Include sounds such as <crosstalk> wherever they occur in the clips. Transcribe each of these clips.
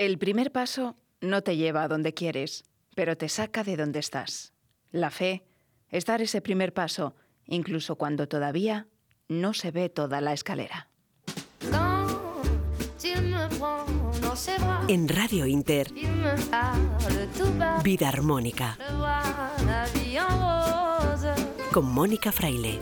El primer paso no te lleva a donde quieres, pero te saca de donde estás. La fe es dar ese primer paso, incluso cuando todavía no se ve toda la escalera. En Radio Inter, Vida Armónica, con Mónica Fraile.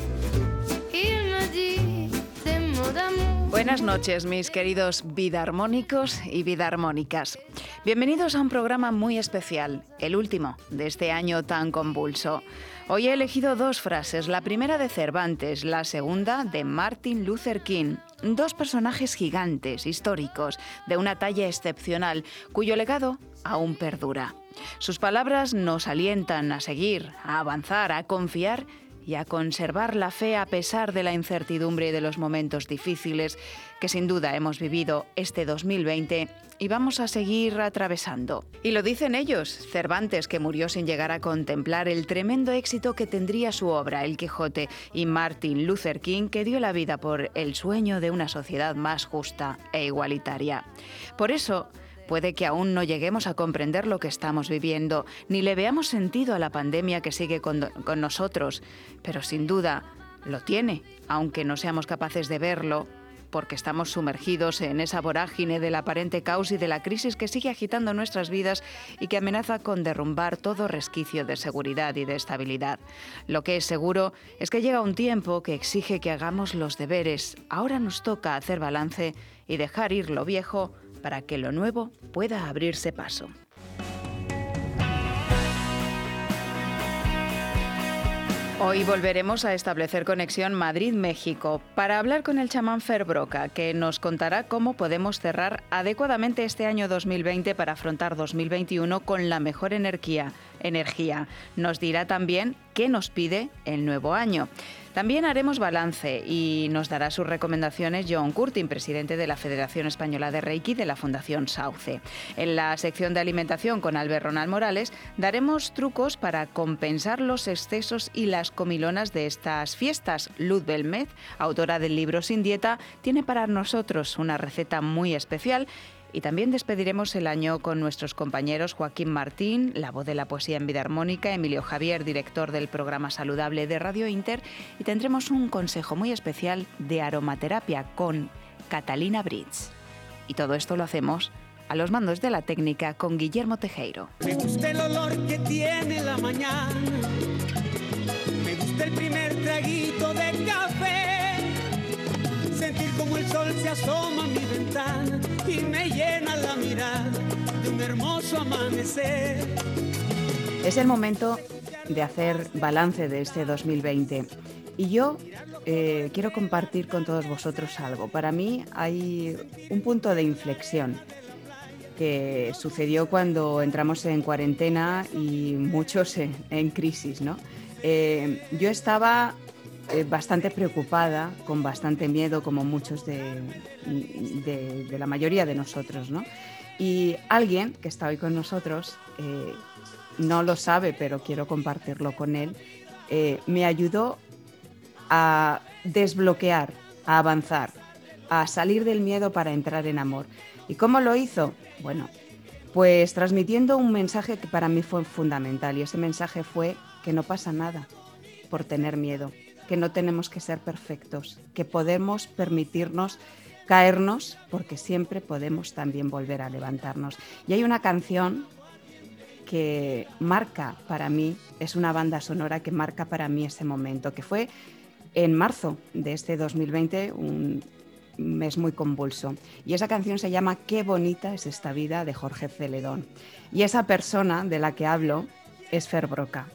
Buenas noches, mis queridos vida armónicos y vida armónicas. Bienvenidos a un programa muy especial, el último de este año tan convulso. Hoy he elegido dos frases, la primera de Cervantes, la segunda de Martin Luther King, dos personajes gigantes, históricos, de una talla excepcional, cuyo legado aún perdura. Sus palabras nos alientan a seguir, a avanzar, a confiar y a conservar la fe a pesar de la incertidumbre y de los momentos difíciles que sin duda hemos vivido este 2020 y vamos a seguir atravesando. Y lo dicen ellos, Cervantes, que murió sin llegar a contemplar el tremendo éxito que tendría su obra, El Quijote, y Martin Luther King, que dio la vida por el sueño de una sociedad más justa e igualitaria. Por eso, Puede que aún no lleguemos a comprender lo que estamos viviendo, ni le veamos sentido a la pandemia que sigue con, nosotros, pero sin duda lo tiene, aunque no seamos capaces de verlo, porque estamos sumergidos en esa vorágine del aparente caos y de la crisis que sigue agitando nuestras vidas y que amenaza con derrumbar todo resquicio de seguridad y de estabilidad. Lo que es seguro es que llega un tiempo que exige que hagamos los deberes. Ahora nos toca hacer balance y dejar ir lo viejo para que lo nuevo pueda abrirse paso. Hoy volveremos a establecer conexión Madrid-México para hablar con el chamán Fer Broca, que nos contará cómo podemos cerrar adecuadamente este año 2020 para afrontar 2021 con la mejor energía. energía. Nos dirá también qué nos pide el nuevo año. También haremos balance y nos dará sus recomendaciones John Curtin, presidente de la Federación Española de Reiki de la Fundación Sauce. En la sección de alimentación con Albert Ronald Morales daremos trucos para compensar los excesos y las comilonas de estas fiestas. Luz Belmez, autora del libro Sin Dieta, tiene para nosotros una receta muy especial y también despediremos el año con nuestros compañeros Joaquín Martín, la voz de la poesía en vida armónica, Emilio Javier, director del programa saludable de Radio Inter, y tendremos un consejo muy especial de aromaterapia con Catalina Bridge. Y todo esto lo hacemos a los mandos de la técnica con Guillermo Tejeiro. Me gusta el olor que tiene la mañana. Me gusta el primer traguito de café. Sentir como el sol se asoma a mi ventana y me llena la mirada de un hermoso amanecer. Es el momento de hacer balance de este 2020. Y yo eh, quiero compartir con todos vosotros algo. Para mí hay un punto de inflexión que sucedió cuando entramos en cuarentena y muchos en, crisis. ¿no? Eh, yo estaba eh, bastante preocupada, con bastante miedo, como muchos de, la mayoría de nosotros. ¿no? Y alguien que está hoy con nosotros, eh, no lo sabe, pero quiero compartirlo con él, eh, me ayudó a desbloquear, a avanzar, a salir del miedo para entrar en amor. ¿Y cómo lo hizo? Bueno, pues transmitiendo un mensaje que para mí fue fundamental y ese mensaje fue que no pasa nada por tener miedo, que no tenemos que ser perfectos, que podemos permitirnos caernos porque siempre podemos también volver a levantarnos. Y hay una canción que marca para mí, es una banda sonora que marca para mí ese momento, que fue en marzo de este 2020, un mes muy convulso. Y esa canción se llama Qué bonita es esta vida de Jorge Celedón. Y esa persona de la que hablo es Fer Broca.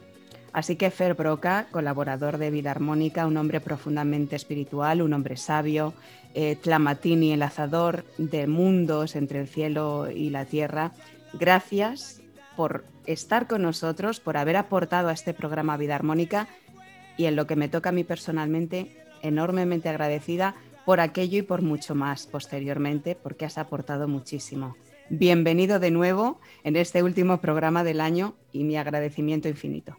Así que Fer Broca, colaborador de Vida Armónica, un hombre profundamente espiritual, un hombre sabio, eh, Tlamatini, enlazador de mundos entre el cielo y la tierra, gracias por estar con nosotros, por haber aportado a este programa Vida Armónica y en lo que me toca a mí personalmente, enormemente agradecida por aquello y por mucho más posteriormente, porque has aportado muchísimo. Bienvenido de nuevo en este último programa del año y mi agradecimiento infinito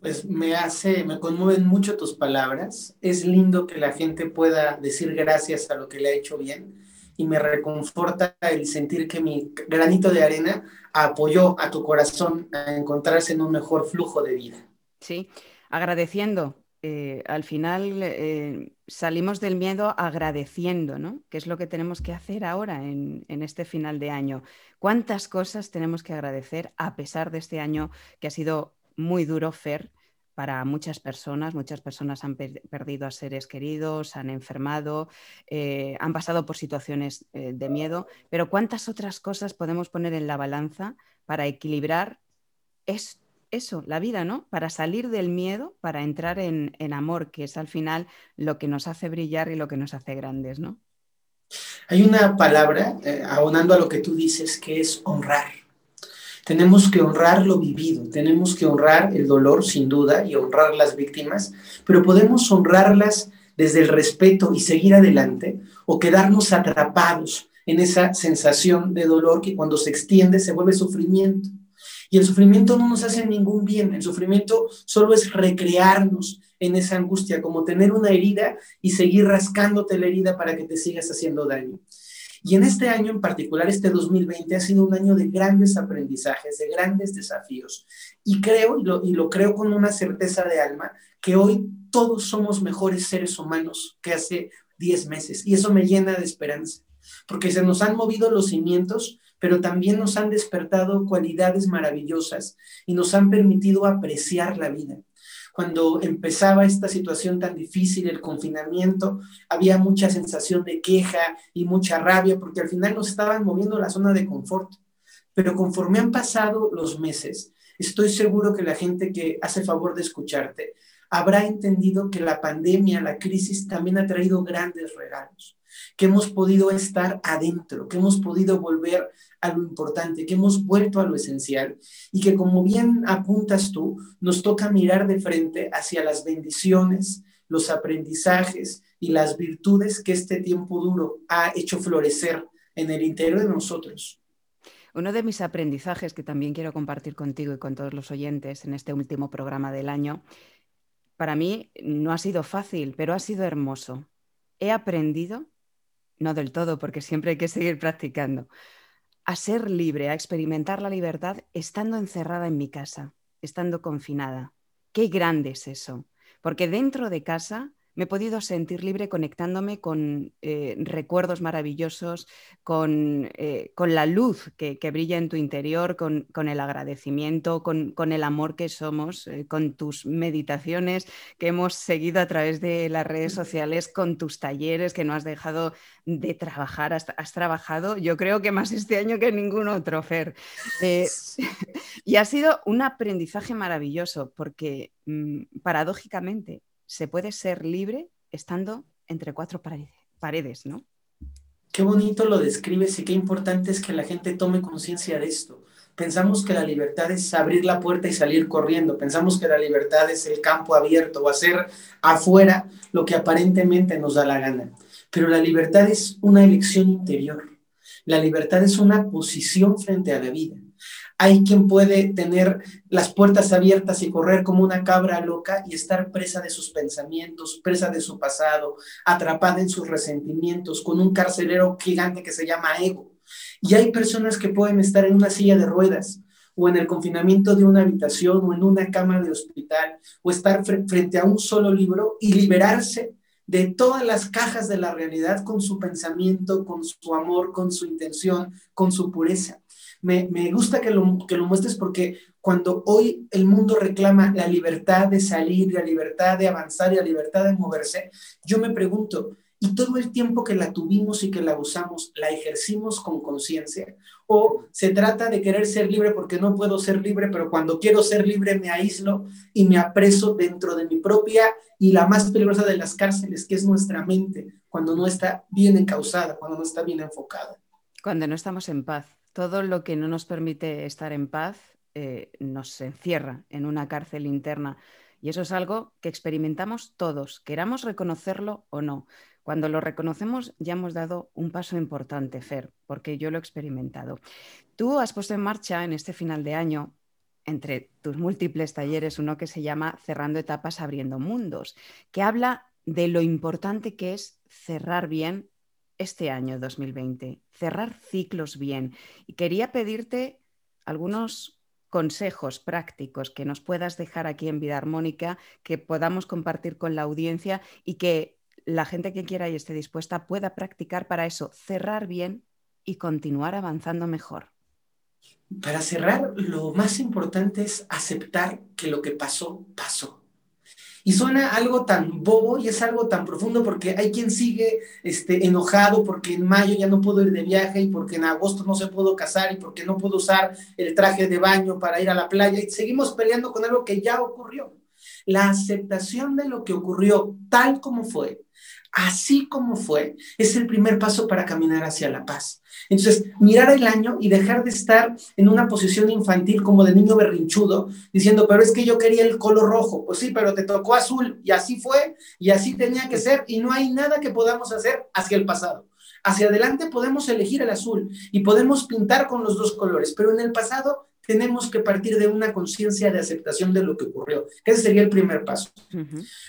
pues me hace, me conmueven mucho tus palabras. Es lindo que la gente pueda decir gracias a lo que le ha hecho bien y me reconforta el sentir que mi granito de arena apoyó a tu corazón a encontrarse en un mejor flujo de vida. Sí, agradeciendo. Eh, al final eh, salimos del miedo agradeciendo, ¿no? Que es lo que tenemos que hacer ahora en, en este final de año. ¿Cuántas cosas tenemos que agradecer a pesar de este año que ha sido muy duro, Fer, para muchas personas. Muchas personas han perdido a seres queridos, han enfermado, eh, han pasado por situaciones eh, de miedo, pero ¿cuántas otras cosas podemos poner en la balanza para equilibrar es, eso, la vida, ¿no? Para salir del miedo, para entrar en, amor, que es al final lo que nos hace brillar y lo que nos hace grandes, ¿no? Hay una palabra, eh, aunando a lo que tú dices, que es honrar. Tenemos que honrar lo vivido, tenemos que honrar el dolor, sin duda, y honrar las víctimas, pero podemos honrarlas desde el respeto y seguir adelante o quedarnos atrapados en esa sensación de dolor que cuando se extiende se vuelve sufrimiento. Y el sufrimiento no nos hace ningún bien, el sufrimiento solo es recrearnos en esa angustia, como tener una herida y seguir rascándote la herida para que te sigas haciendo daño. Y en este año en particular, este 2020, ha sido un año de grandes aprendizajes, de grandes desafíos. Y creo, y lo, creo con una certeza de alma, que hoy todos somos mejores seres humanos que hace 10 meses. Y eso me llena de esperanza, porque se nos han movido los cimientos, pero también nos han despertado cualidades maravillosas y nos han permitido apreciar la vida cuando empezaba esta situación tan difícil, el confinamiento, había mucha sensación de queja y mucha rabia porque al final nos estaban moviendo la zona de confort. Pero conforme han pasado los meses, estoy seguro que la gente que hace favor de escucharte habrá entendido que la pandemia, la crisis también ha traído grandes regalos, que hemos podido estar adentro, que hemos podido volver a lo importante, que hemos vuelto a lo esencial y que como bien apuntas tú, nos toca mirar de frente hacia las bendiciones, los aprendizajes y las virtudes que este tiempo duro ha hecho florecer en el interior de nosotros. Uno de mis aprendizajes que también quiero compartir contigo y con todos los oyentes en este último programa del año, para mí no ha sido fácil, pero ha sido hermoso. He aprendido, no del todo, porque siempre hay que seguir practicando, a ser libre, a experimentar la libertad estando encerrada en mi casa, estando confinada. Qué grande es eso, porque dentro de casa me he podido sentir libre conectándome con eh, recuerdos maravillosos, con, eh, con la luz que, brilla en tu interior, con, el agradecimiento, con, el amor que somos, eh, con tus meditaciones que hemos seguido a través de las redes sociales, con tus talleres que no has dejado de trabajar, has, has trabajado, yo creo que más este año que ningún otro, Fer. <laughs> y ha sido un aprendizaje maravilloso porque mm, paradójicamente se puede ser libre estando entre cuatro paredes, ¿no? Qué bonito lo describes y qué importante es que la gente tome conciencia de esto. Pensamos que la libertad es abrir la puerta y salir corriendo. Pensamos que la libertad es el campo abierto o hacer afuera lo que aparentemente nos da la gana. Pero la libertad es una elección interior. La libertad es una posición frente a la vida. Hay quien puede tener las puertas abiertas y correr como una cabra loca y estar presa de sus pensamientos, presa de su pasado, atrapada en sus resentimientos, con un carcelero gigante que se llama ego. Y hay personas que pueden estar en una silla de ruedas o en el confinamiento de una habitación o en una cama de hospital o estar frente a un solo libro y liberarse de todas las cajas de la realidad con su pensamiento, con su amor, con su intención, con su pureza me, gusta que lo, que lo muestres porque cuando hoy el mundo reclama la libertad de salir, la libertad de avanzar y la libertad de moverse, yo me pregunto, ¿y todo el tiempo que la tuvimos y que la usamos, la ejercimos con conciencia? ¿O se trata de querer ser libre porque no puedo ser libre, pero cuando quiero ser libre me aíslo y me apreso dentro de mi propia y la más peligrosa de las cárceles, que es nuestra mente, cuando no está bien encausada, cuando no está bien enfocada? Cuando no estamos en paz todo lo que no nos permite estar en paz eh, nos encierra en una cárcel interna. Y eso es algo que experimentamos todos, queramos reconocerlo o no. Cuando lo reconocemos ya hemos dado un paso importante, Fer, porque yo lo he experimentado. Tú has puesto en marcha en este final de año, entre tus múltiples talleres, uno que se llama Cerrando etapas, abriendo mundos, que habla de lo importante que es cerrar bien este año 2020, cerrar ciclos bien. Y quería pedirte algunos consejos prácticos que nos puedas dejar aquí en Vida Armónica, que podamos compartir con la audiencia y que la gente que quiera y esté dispuesta pueda practicar para eso, cerrar bien y continuar avanzando mejor. Para cerrar, lo más importante es aceptar que lo que pasó, pasó. Y suena algo tan bobo y es algo tan profundo porque hay quien sigue este, enojado porque en mayo ya no puedo ir de viaje y porque en agosto no se pudo casar y porque no puedo usar el traje de baño para ir a la playa y seguimos peleando con algo que ya ocurrió. La aceptación de lo que ocurrió tal como fue así como fue, es el primer paso para caminar hacia la paz. Entonces, mirar el año y dejar de estar en una posición infantil como de niño berrinchudo, diciendo, pero es que yo quería el color rojo. Pues sí, pero te tocó azul y así fue y así tenía que ser y no hay nada que podamos hacer hacia el pasado. Hacia adelante podemos elegir el azul y podemos pintar con los dos colores, pero en el pasado tenemos que partir de una conciencia de aceptación de lo que ocurrió. Ese sería el primer paso.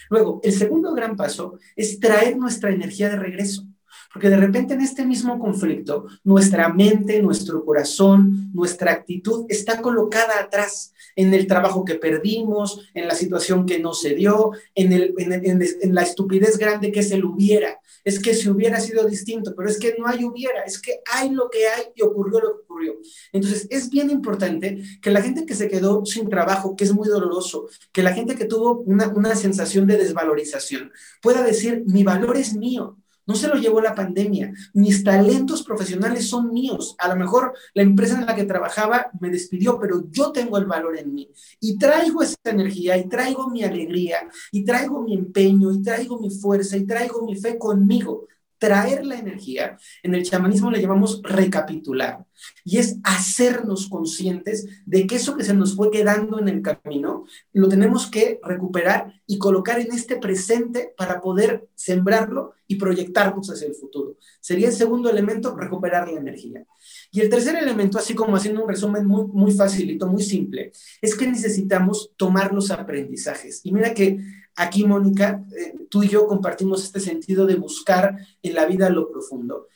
Luego, el segundo gran paso es traer nuestra energía de regreso. Porque de repente en este mismo conflicto, nuestra mente, nuestro corazón, nuestra actitud está colocada atrás en el trabajo que perdimos, en la situación que no se dio, en, el, en, la estupidez grande que es el hubiera. Es que si hubiera sido distinto, pero es que no hay hubiera, es que hay lo que hay y ocurrió lo que ocurrió. Entonces es bien importante que la gente que se quedó sin trabajo, que es muy doloroso, que la gente que tuvo una, una sensación de desvalorización, pueda decir, mi valor es mío no se lo llevó la pandemia. Mis talentos profesionales son míos. A lo mejor la empresa en la que trabajaba me despidió, pero yo tengo el valor en mí. Y traigo esa energía, y traigo mi alegría, y traigo mi empeño, y traigo mi fuerza, y traigo mi fe conmigo traer la energía, en el chamanismo le llamamos recapitular, y es hacernos conscientes de que eso que se nos fue quedando en el camino, lo tenemos que recuperar y colocar en este presente para poder sembrarlo y proyectarnos hacia el futuro. Sería el segundo elemento, recuperar la energía. Y el tercer elemento, así como haciendo un resumen muy, muy facilito, muy simple, es que necesitamos tomar los aprendizajes. Y mira que aquí, Mónica, eh, tú y yo compartimos este sentido de buscar en la vida lo profundo.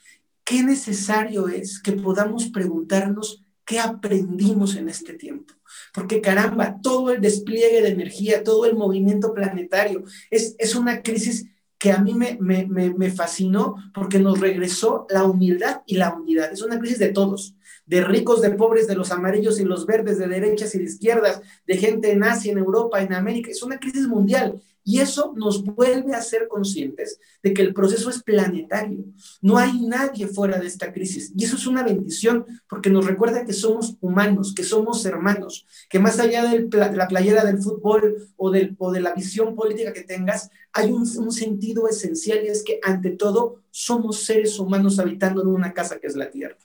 ¿Qué necesario es que podamos preguntarnos qué aprendimos en este tiempo? Porque caramba, todo el despliegue de energía, todo el movimiento planetario, es, es una crisis que a mí me, me, me, fascinó porque nos regresó la humildad y la unidad. Es una crisis de todos, de ricos, de pobres, de los amarillos y los verdes, de derechas y de izquierdas, de gente en Asia, en Europa, en América. Es una crisis mundial y eso nos vuelve a ser conscientes de que el proceso es planetario. No hay nadie fuera de esta crisis. Y eso es una bendición porque nos recuerda que somos humanos, que somos hermanos, que más allá de la playera del fútbol o, de la visión política que tengas, hay un, sentido esencial y es que ante todo somos seres humanos habitando en una casa que es la Tierra.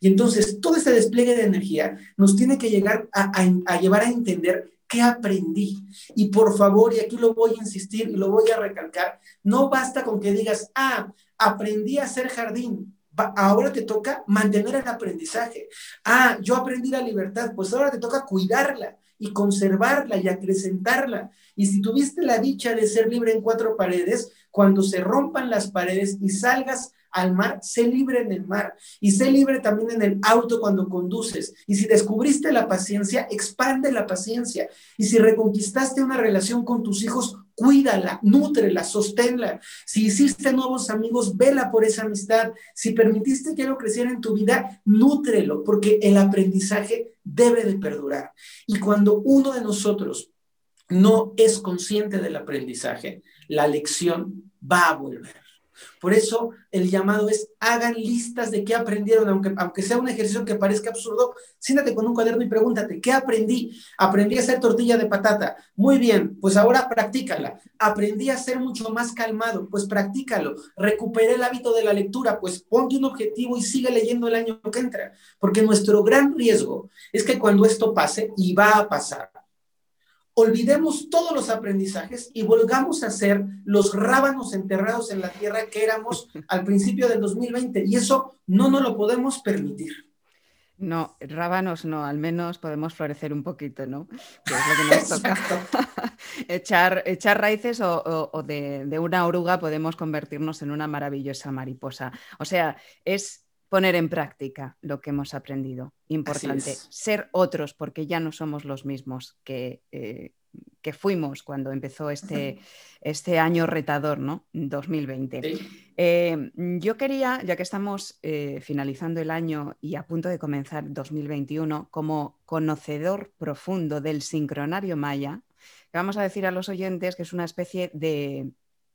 Y entonces todo este despliegue de energía nos tiene que llegar a llevar a entender ¿Qué aprendí? Y por favor, y aquí lo voy a insistir y lo voy a recalcar, no basta con que digas, ah, aprendí a hacer jardín. Ahora te toca mantener el aprendizaje. Ah, yo aprendí la libertad, pues ahora te toca cuidarla y conservarla y acrecentarla. Y si tuviste la dicha de ser libre en cuatro paredes, cuando se rompan las paredes y salgas al mar, sé libre en el mar y sé libre también en el auto cuando conduces. Y si descubriste la paciencia, expande la paciencia. Y si reconquistaste una relación con tus hijos, cuídala, nútrela, sosténla. Si hiciste nuevos amigos, vela por esa amistad. Si permitiste que algo creciera en tu vida, nútrelo, porque el aprendizaje debe de perdurar. Y cuando uno de nosotros no es consciente del aprendizaje, la lección va a volver. Por eso el llamado es hagan listas de qué aprendieron, aunque, aunque sea un ejercicio que parezca absurdo, siéntate con un cuaderno y pregúntate, ¿qué aprendí? Aprendí a hacer tortilla de patata. Muy bien, pues ahora practícala. Aprendí a ser mucho más calmado, pues practícalo. Recuperé el hábito de la lectura, pues ponte un objetivo y sigue leyendo el año que entra. Porque nuestro gran riesgo es que cuando esto pase, y va a pasar, olvidemos todos los aprendizajes y volvamos a ser los rábanos enterrados en la tierra que éramos <laughs> al principio del 2020. Y eso no nos lo podemos permitir. No, rábanos no, al menos podemos florecer un poquito, ¿no? Que es lo que <laughs> nos toca. <laughs> echar, echar raíces o, de, de, una oruga podemos convertirnos en una maravillosa mariposa. O sea, es poner en práctica lo que hemos aprendido. Importante. Ser otros, porque ya no somos los mismos que, eh, que fuimos cuando empezó este, <laughs> este año retador, ¿no? 2020. Eh, yo quería, ya que estamos eh, finalizando el año y a punto de comenzar 2021, como conocedor profundo del sincronario maya, vamos a decir a los oyentes que es una especie de,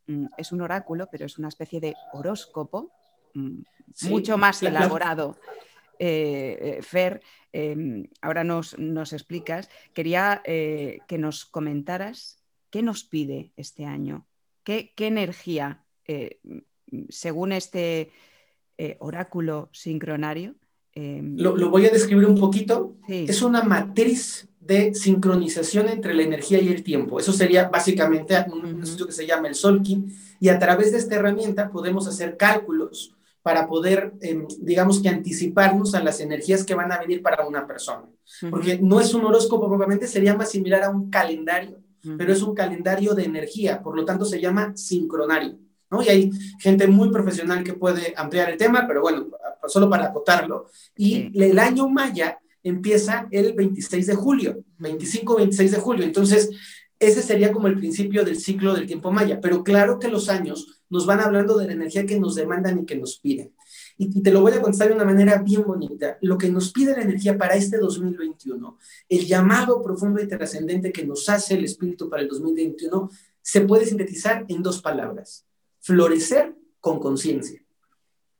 mm, es un oráculo, pero es una especie de horóscopo mucho más elaborado. Eh, Fer, em, ahora nos, explicas, quería que nos comentaras qué nos pide este año, qué, qué energía según este eh, oráculo sincronario. Em, lo, voy a describir un poquito. Es una matriz de sincronización entre la energía y el tiempo. Eso sería básicamente un estudio que se llama el Solkin y a través de esta herramienta podemos hacer cálculos para poder, em, digamos que anticiparnos a las energías que van a venir para una persona. Porque no es un horóscopo propiamente, sería más similar a un calendario, pero es un calendario de energía, por lo tanto se llama sincronario. Y hay gente muy profesional que puede ampliar el tema, pero bueno, solo para acotarlo. Y el año maya empieza el 26 de julio, 25-26 de julio. Entonces, ese sería como el principio del ciclo del tiempo maya. Pero claro que los años nos van hablando de la energía que nos demandan y que nos piden. Y te lo voy a contestar de una manera bien bonita. Lo que nos pide la energía para este 2021, el llamado profundo y trascendente que nos hace el espíritu para el 2021, se puede sintetizar en dos palabras florecer con conciencia.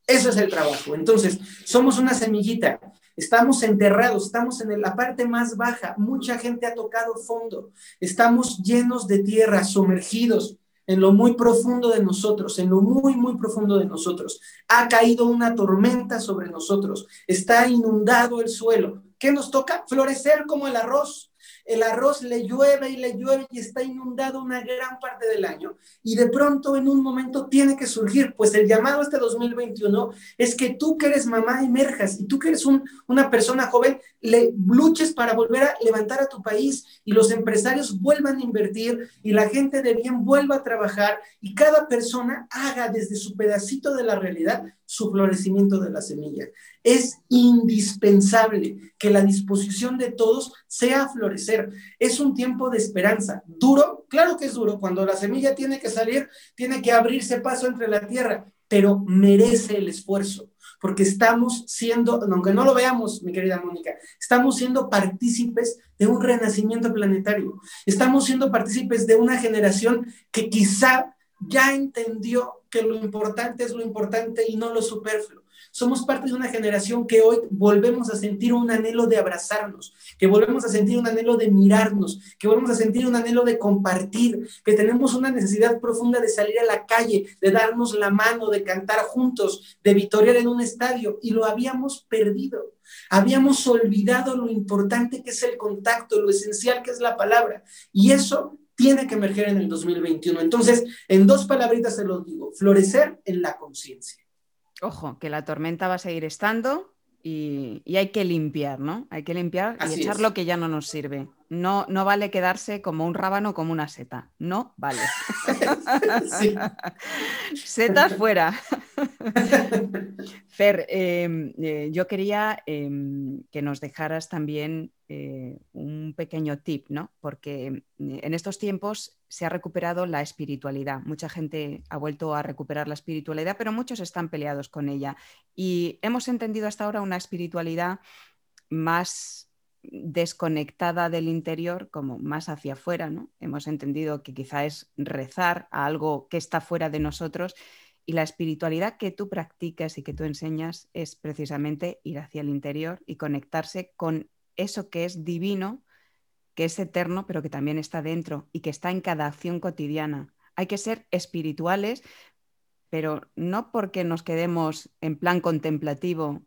Eso es el trabajo. Entonces, somos una semillita, estamos enterrados, estamos en la parte más baja, mucha gente ha tocado fondo, estamos llenos de tierra, sumergidos en lo muy profundo de nosotros, en lo muy, muy profundo de nosotros. Ha caído una tormenta sobre nosotros, está inundado el suelo. ¿Qué nos toca? Florecer como el arroz el arroz le llueve y le llueve y está inundado una gran parte del año. Y de pronto en un momento tiene que surgir, pues el llamado este 2021 es que tú que eres mamá emerjas y tú que eres una persona joven, le luches para volver a levantar a tu país y los empresarios vuelvan a invertir y la gente de bien vuelva a trabajar y cada persona haga desde su pedacito de la realidad su florecimiento de la semilla. Es indispensable que la disposición de todos sea florecer. Es un tiempo de esperanza. Duro, claro que es duro. Cuando la semilla tiene que salir, tiene que abrirse paso entre la tierra, pero merece el esfuerzo porque estamos siendo, aunque no lo veamos, mi querida Mónica, estamos siendo partícipes de un renacimiento planetario. Estamos siendo partícipes de una generación que quizá ya entendió que lo importante es lo importante y no lo superfluo. Somos parte de una generación que hoy volvemos a sentir un anhelo de abrazarnos, que volvemos a sentir un anhelo de mirarnos, que volvemos a sentir un anhelo de compartir, que tenemos una necesidad profunda de salir a la calle, de darnos la mano, de cantar juntos, de victoriar en un estadio, y lo habíamos perdido. Habíamos olvidado lo importante que es el contacto, lo esencial que es la palabra. Y eso tiene que emerger en el 2021. Entonces, en dos palabritas se lo digo, florecer en la conciencia. Ojo, que la tormenta va a seguir estando y, hay que limpiar, ¿no? Hay que limpiar y echar lo que ya no nos sirve. No, no vale quedarse como un rábano, como una seta. No vale. <laughs> <laughs> Setas fuera. <laughs> Fer, em, eh, yo quería em, que nos dejaras también eh, un pequeño tip, ¿no? Porque mm, en estos tiempos se ha recuperado la espiritualidad. Mucha gente ha vuelto a recuperar la espiritualidad, pero muchos están peleados con ella. Y hemos entendido hasta ahora una espiritualidad más desconectada del interior, como más hacia afuera, ¿no? Hemos entendido que quizá es rezar a algo que está fuera de nosotros y la espiritualidad que tú practicas y que tú enseñas es precisamente ir hacia el interior y conectarse con eso que es divino, que es eterno, pero que también está dentro y que está en cada acción cotidiana. Hay que ser espirituales, pero no porque nos quedemos en plan contemplativo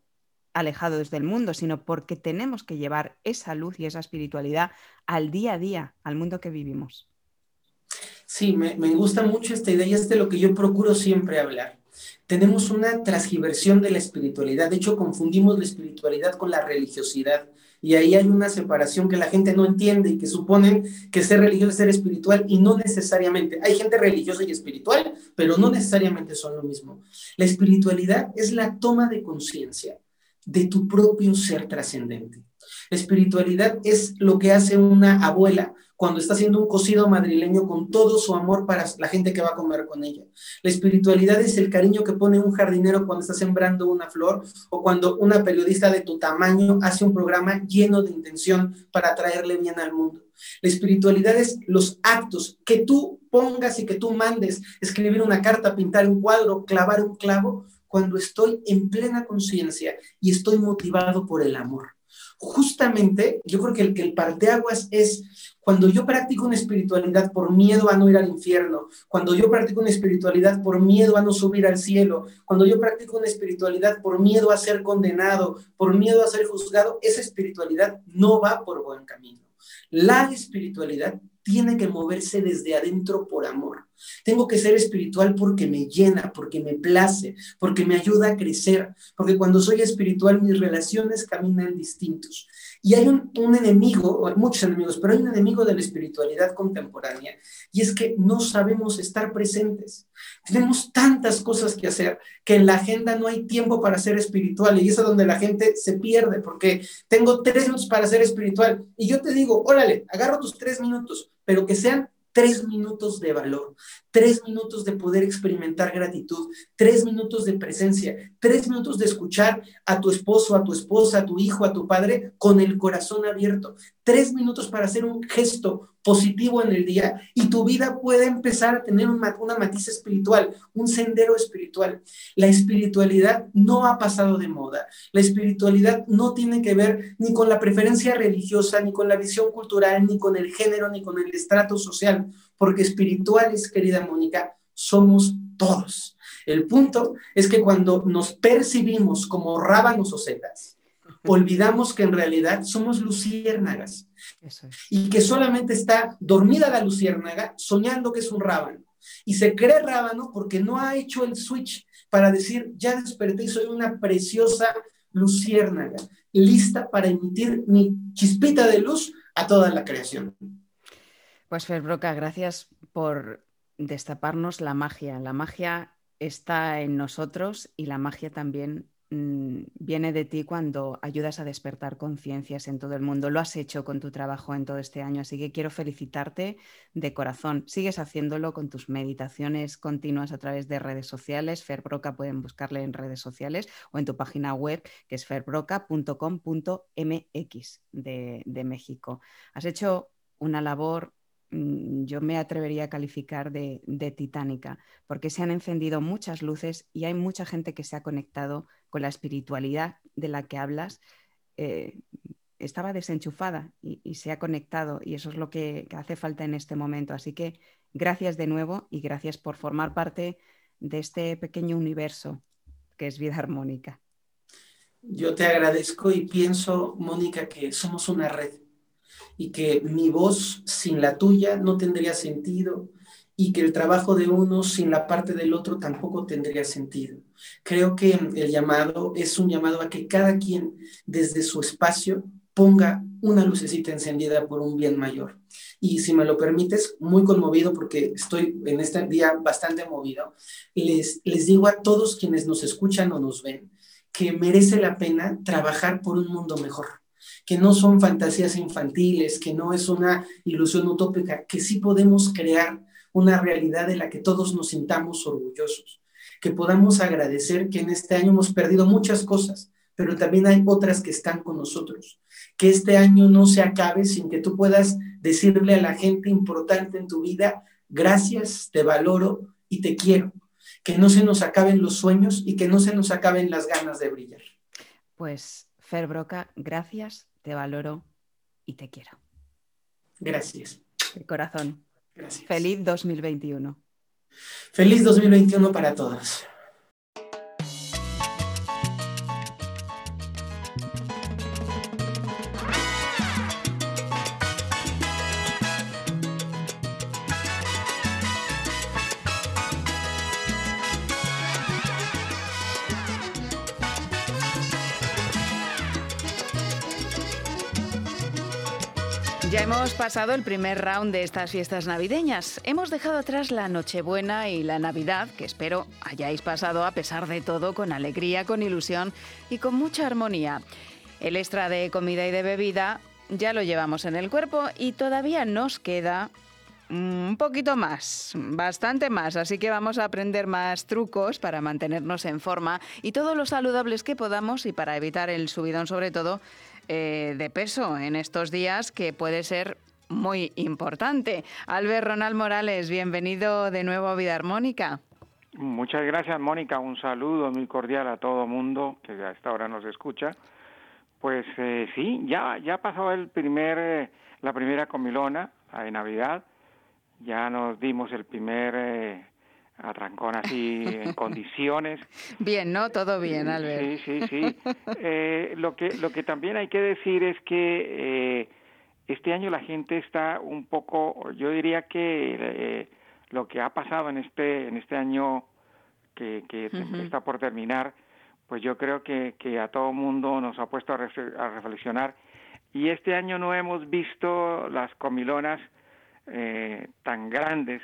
alejados del mundo, sino porque tenemos que llevar esa luz y esa espiritualidad al día a día, al mundo que vivimos. Sí, me, me gusta mucho esta idea y es de lo que yo procuro siempre hablar. tenemos una transgiversión de la espiritualidad. De hecho, confundimos la espiritualidad con la religiosidad. Y ahí hay una separación que la gente no entiende y que suponen que ser religioso es ser espiritual y no necesariamente. Hay gente religiosa y espiritual, pero no necesariamente son lo mismo. La espiritualidad es la toma de conciencia de tu propio ser trascendente. La espiritualidad es lo que hace una abuela cuando está haciendo un cocido madrileño con todo su amor para la gente que va a comer con ella. La espiritualidad es el cariño que pone un jardinero cuando está sembrando una flor o cuando una periodista de tu tamaño hace un programa lleno de intención para traerle bien al mundo. La espiritualidad es los actos que tú pongas y que tú mandes, escribir una carta, pintar un cuadro, clavar un clavo, cuando estoy en plena conciencia y estoy motivado por el amor. Justamente, yo creo que el, que el parteaguas es cuando yo practico una espiritualidad por miedo a no ir al infierno, cuando yo practico una espiritualidad por miedo a no subir al cielo, cuando yo practico una espiritualidad por miedo a ser condenado, por miedo a ser juzgado, esa espiritualidad no va por buen camino. La espiritualidad tiene que moverse desde adentro por amor. Tengo que ser espiritual porque me llena, porque me place, porque me ayuda a crecer, porque cuando soy espiritual mis relaciones caminan distintos. Y hay un, enemigo, muchos enemigos, pero hay un enemigo de la espiritualidad contemporánea, y es que no sabemos estar presentes. Tenemos tantas cosas que hacer que en la agenda no hay tiempo para ser espiritual, y es donde la gente se pierde, porque tengo tres minutos para ser espiritual, y yo te digo, órale, agarro tus tres minutos, pero que sean tres minutos de valor, tres minutos de poder experimentar gratitud, tres minutos de presencia, tres minutos de escuchar a tu esposo, a tu esposa, a tu hijo, a tu padre con el corazón abierto, tres minutos para hacer un gesto positivo en el día y tu vida puede empezar a tener una, una matiz espiritual, un sendero espiritual. La espiritualidad no ha pasado de moda. La espiritualidad no tiene que ver ni con la preferencia religiosa, ni con la visión cultural, ni con el género, ni con el estrato social, porque espirituales, querida Mónica, somos todos. El punto es que cuando nos percibimos como rábanos o setas, olvidamos que en realidad somos luciérnagas y que solamente está dormida la luciérnaga soñando que es un rábano. Y se cree rábano porque no ha hecho el switch para decir, ya desperté y soy una preciosa luciérnaga, lista para emitir mi chispita de luz a toda la creación. Pues Fer Broca, gracias por destaparnos la magia. La magia está en nosotros y la magia también Mm, viene de ti cuando ayudas a despertar conciencias en todo el mundo. Lo has hecho con tu trabajo en todo este año, así que quiero felicitarte de corazón. Sigues haciéndolo con tus meditaciones continuas a través de redes sociales. Ferbroca pueden buscarle en redes sociales o en tu página web que es ferbroca.com.mx de, de México. Has hecho una labor yo me atrevería a calificar de, titánica, porque se han encendido muchas luces y hay mucha gente que se ha conectado con la espiritualidad de la que hablas. Eh, estaba desenchufada y, se ha conectado y eso es lo que, hace falta en este momento. Así que gracias de nuevo y gracias por formar parte de este pequeño universo que es vida armónica. Yo te agradezco y pienso, Mónica, que somos una red y que mi voz sin la tuya no tendría sentido y que el trabajo de uno sin la parte del otro tampoco tendría sentido. Creo que el llamado es un llamado a que cada quien desde su espacio ponga una lucecita encendida por un bien mayor. Y si me lo permites, muy conmovido porque estoy en este día bastante movido, les, les digo a todos quienes nos escuchan o nos ven que merece la pena trabajar por un mundo mejor que no son fantasías infantiles, que no es una ilusión utópica, que sí podemos crear una realidad de la que todos nos sintamos orgullosos, que podamos agradecer que en este año hemos perdido muchas cosas, pero también hay otras que están con nosotros. Que este año no se acabe sin que tú puedas decirle a la gente importante en tu vida, gracias, te valoro y te quiero. Que no se nos acaben los sueños y que no se nos acaben las ganas de brillar. Pues Fer Broca, gracias, te valoro y te quiero. Gracias. De corazón. Gracias. Feliz 2021. Feliz 2021 para todos. Hemos pasado el primer round de estas fiestas navideñas. Hemos dejado atrás la Nochebuena y la Navidad, que espero hayáis pasado a pesar de todo con alegría, con ilusión y con mucha armonía. El extra de comida y de bebida ya lo llevamos en el cuerpo y todavía nos queda un poquito más, bastante más, así que vamos a aprender más trucos para mantenernos en forma y todos los saludables que podamos y para evitar el subidón sobre todo eh, de peso en estos días que puede ser muy importante. Albert Ronald Morales, bienvenido de nuevo a Vida Armónica. Muchas gracias, Mónica. Un saludo muy cordial a todo mundo que a esta hora nos escucha. Pues eh, sí, ya ya pasó el primer eh, la primera comilona de Navidad. Ya nos dimos el primer atrancón así en <laughs> condiciones. Bien, ¿no? Todo bien, Albert. Sí, sí, sí. Eh, lo, que, lo que también hay que decir es que eh, este año la gente está un poco, yo diría que eh, lo que ha pasado en este, en este año que, que está por terminar, pues yo creo que, que a todo mundo nos ha puesto a, a reflexionar. Y este año no hemos visto las comilonas tan grandes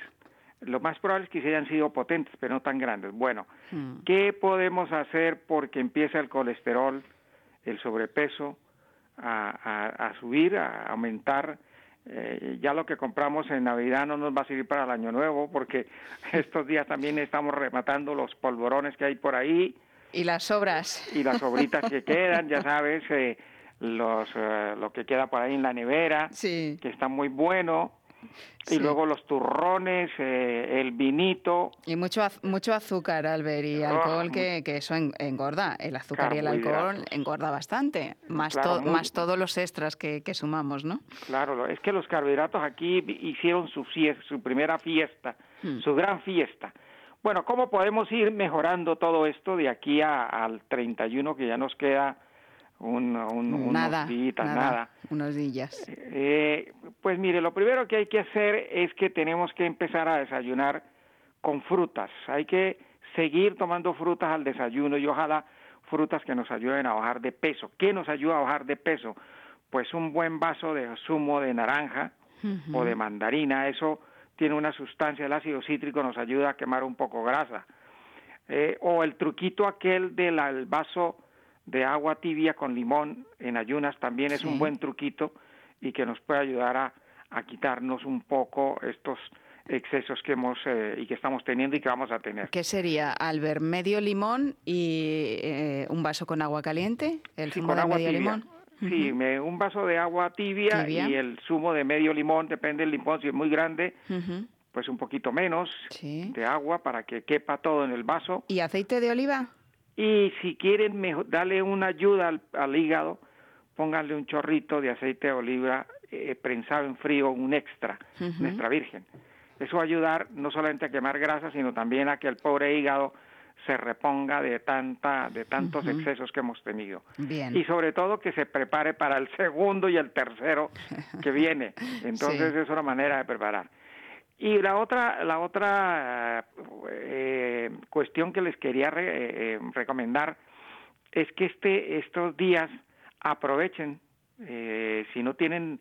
lo más probable es que se hayan sido potentes, pero no tan grandes. Bueno, hmm. ¿qué podemos hacer porque empieza el colesterol, el sobrepeso a, subir, a aumentar? Eh, ya lo que compramos en Navidad no nos va a servir para el Año Nuevo, porque <laughs> estos días también estamos rematando los polvorones que hay por ahí. Y las sobras. Y las sobritas que <laughs> quedan, ya sabes, eh, los, eh, lo que queda por ahí en la nevera, que está muy bueno y luego los turrones, eh, el vinito. Y mucho mucho azúcar, Albert, y ah, alcohol, que, que, eso engorda. El azúcar y el alcohol engorda bastante, más, más todos los extras que, que, sumamos, ¿no? Claro, es que los carbohidratos aquí hicieron su, su primera fiesta, hmm. su gran fiesta. Bueno, ¿cómo podemos ir mejorando todo esto de aquí a, al 31 que ya nos queda un, nada, unos días, nada, Unos días. Eh, pues mire, lo primero que hay que hacer es que tenemos que empezar a desayunar con frutas. Hay que seguir tomando frutas al desayuno y ojalá frutas que nos ayuden a bajar de peso. ¿Qué nos ayuda a bajar de peso? Pues un buen vaso de zumo de naranja o de mandarina. Eso tiene una sustancia, el ácido cítrico nos ayuda a quemar un poco grasa. Eh, o el truquito aquel del vaso de agua tibia con limón en ayunas también es un buen truquito y que nos puede ayudar a, a quitarnos un poco estos excesos que hemos eh, y que estamos teniendo y que vamos a tener. ¿Qué sería, Albert? ¿Medio limón y eh, un vaso con agua caliente? ¿El zumo de medio limón? Sí, un vaso de agua tibia, y el zumo de medio limón, depende del limón, si es muy grande, pues un poquito menos de agua para que quepa todo en el vaso. ¿Y aceite de oliva? Y si quieren darle una ayuda al, hígado, pónganle un chorrito de aceite de oliva eh, prensado en frío, un extra, nuestra virgen. Eso va a ayudar no solamente a quemar grasa, sino también a que el pobre hígado se reponga de tanta de tantos excesos que hemos tenido. Y sobre todo que se prepare para el segundo y el tercero que viene. <laughs> Entonces es una manera de preparar. Y la otra, la otra eh, cuestión que les quería eh, eh, recomendar es que este, estos días aprovechen, si no tienen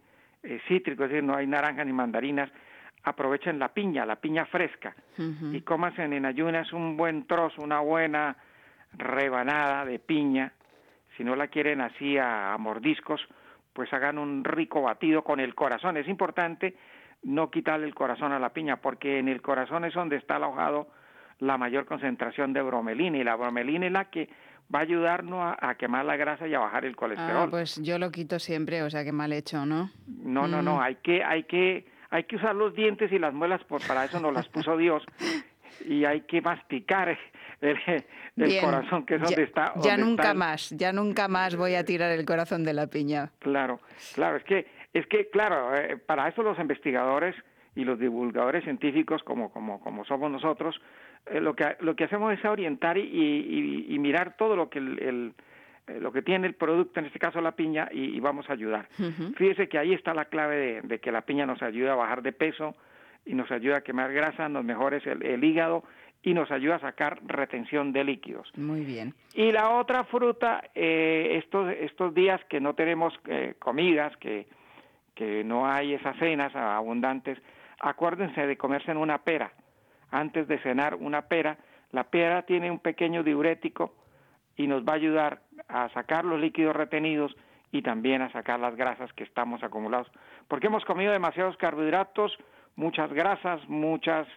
cítricos, es decir, no hay naranjas ni mandarinas, aprovechen la piña, la piña fresca, y comas en ayunas un buen trozo, una buena rebanada de piña. Si no la quieren así a mordiscos, pues hagan un rico batido con el corazón. Es importante no quitarle el corazón a la piña, porque en el corazón es donde está alojado la mayor concentración de bromelina y la bromelina es la que va a ayudarnos a, quemar la grasa y a bajar el colesterol. Ah, pues yo lo quito siempre, o sea que mal hecho, ¿no? No, no, no, mm. hay que, hay que, hay que usar los dientes y las muelas, pues para eso nos las puso Dios y hay que masticar el, corazón que es donde está. ya nunca más, ya nunca más voy a tirar el corazón de la piña. Claro, claro, es que es que, claro, eh, para eso los investigadores y los divulgadores científicos, como, como, como somos nosotros, eh, lo, que, lo que hacemos es orientar y, y, mirar todo lo que el, eh, lo que tiene el producto, en este caso la piña, y, vamos a ayudar. Fíjese que ahí está la clave de, que la piña nos ayuda a bajar de peso y nos ayuda a quemar grasa, nos mejora el, el hígado y nos ayuda a sacar retención de líquidos. Muy bien. Y la otra fruta, estos, estos días que no tenemos comidas, que que no hay esas cenas abundantes, acuérdense de comerse en una pera. Antes de cenar una pera, la pera tiene un pequeño diurético y nos va a ayudar a sacar los líquidos retenidos y también a sacar las grasas que estamos acumulados. Porque hemos comido demasiados carbohidratos, muchas grasas, muchas,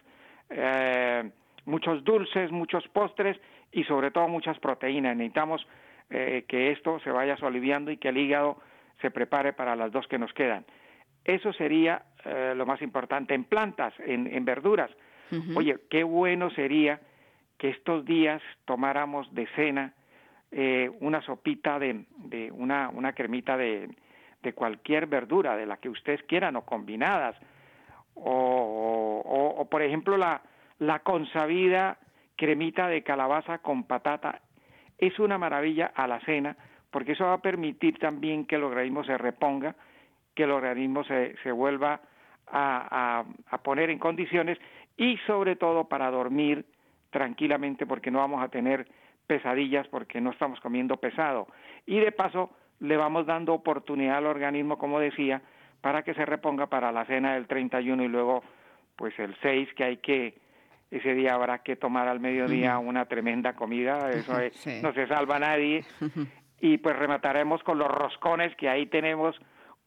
eh, muchos dulces, muchos postres y sobre todo muchas proteínas. Necesitamos eh, que esto se vaya aliviando y que el hígado se prepare para las dos que nos quedan. Eso sería eh, lo más importante en plantas, en, verduras. Oye, qué bueno sería que estos días tomáramos de cena eh, una sopita de, de una, una cremita de, de, cualquier verdura, de la que ustedes quieran, o combinadas, o, o, por ejemplo la, la consabida cremita de calabaza con patata. Es una maravilla a la cena, porque eso va a permitir también que el organismo se reponga, que el organismo se, se vuelva a, a, poner en condiciones y sobre todo para dormir tranquilamente porque no vamos a tener pesadillas porque no estamos comiendo pesado. Y de paso le vamos dando oportunidad al organismo, como decía, para que se reponga para la cena del 31 y luego pues el 6 que hay que ese día habrá que tomar al mediodía una tremenda comida, eso <laughs> no se salva nadie. <laughs> y pues remataremos con los roscones que ahí tenemos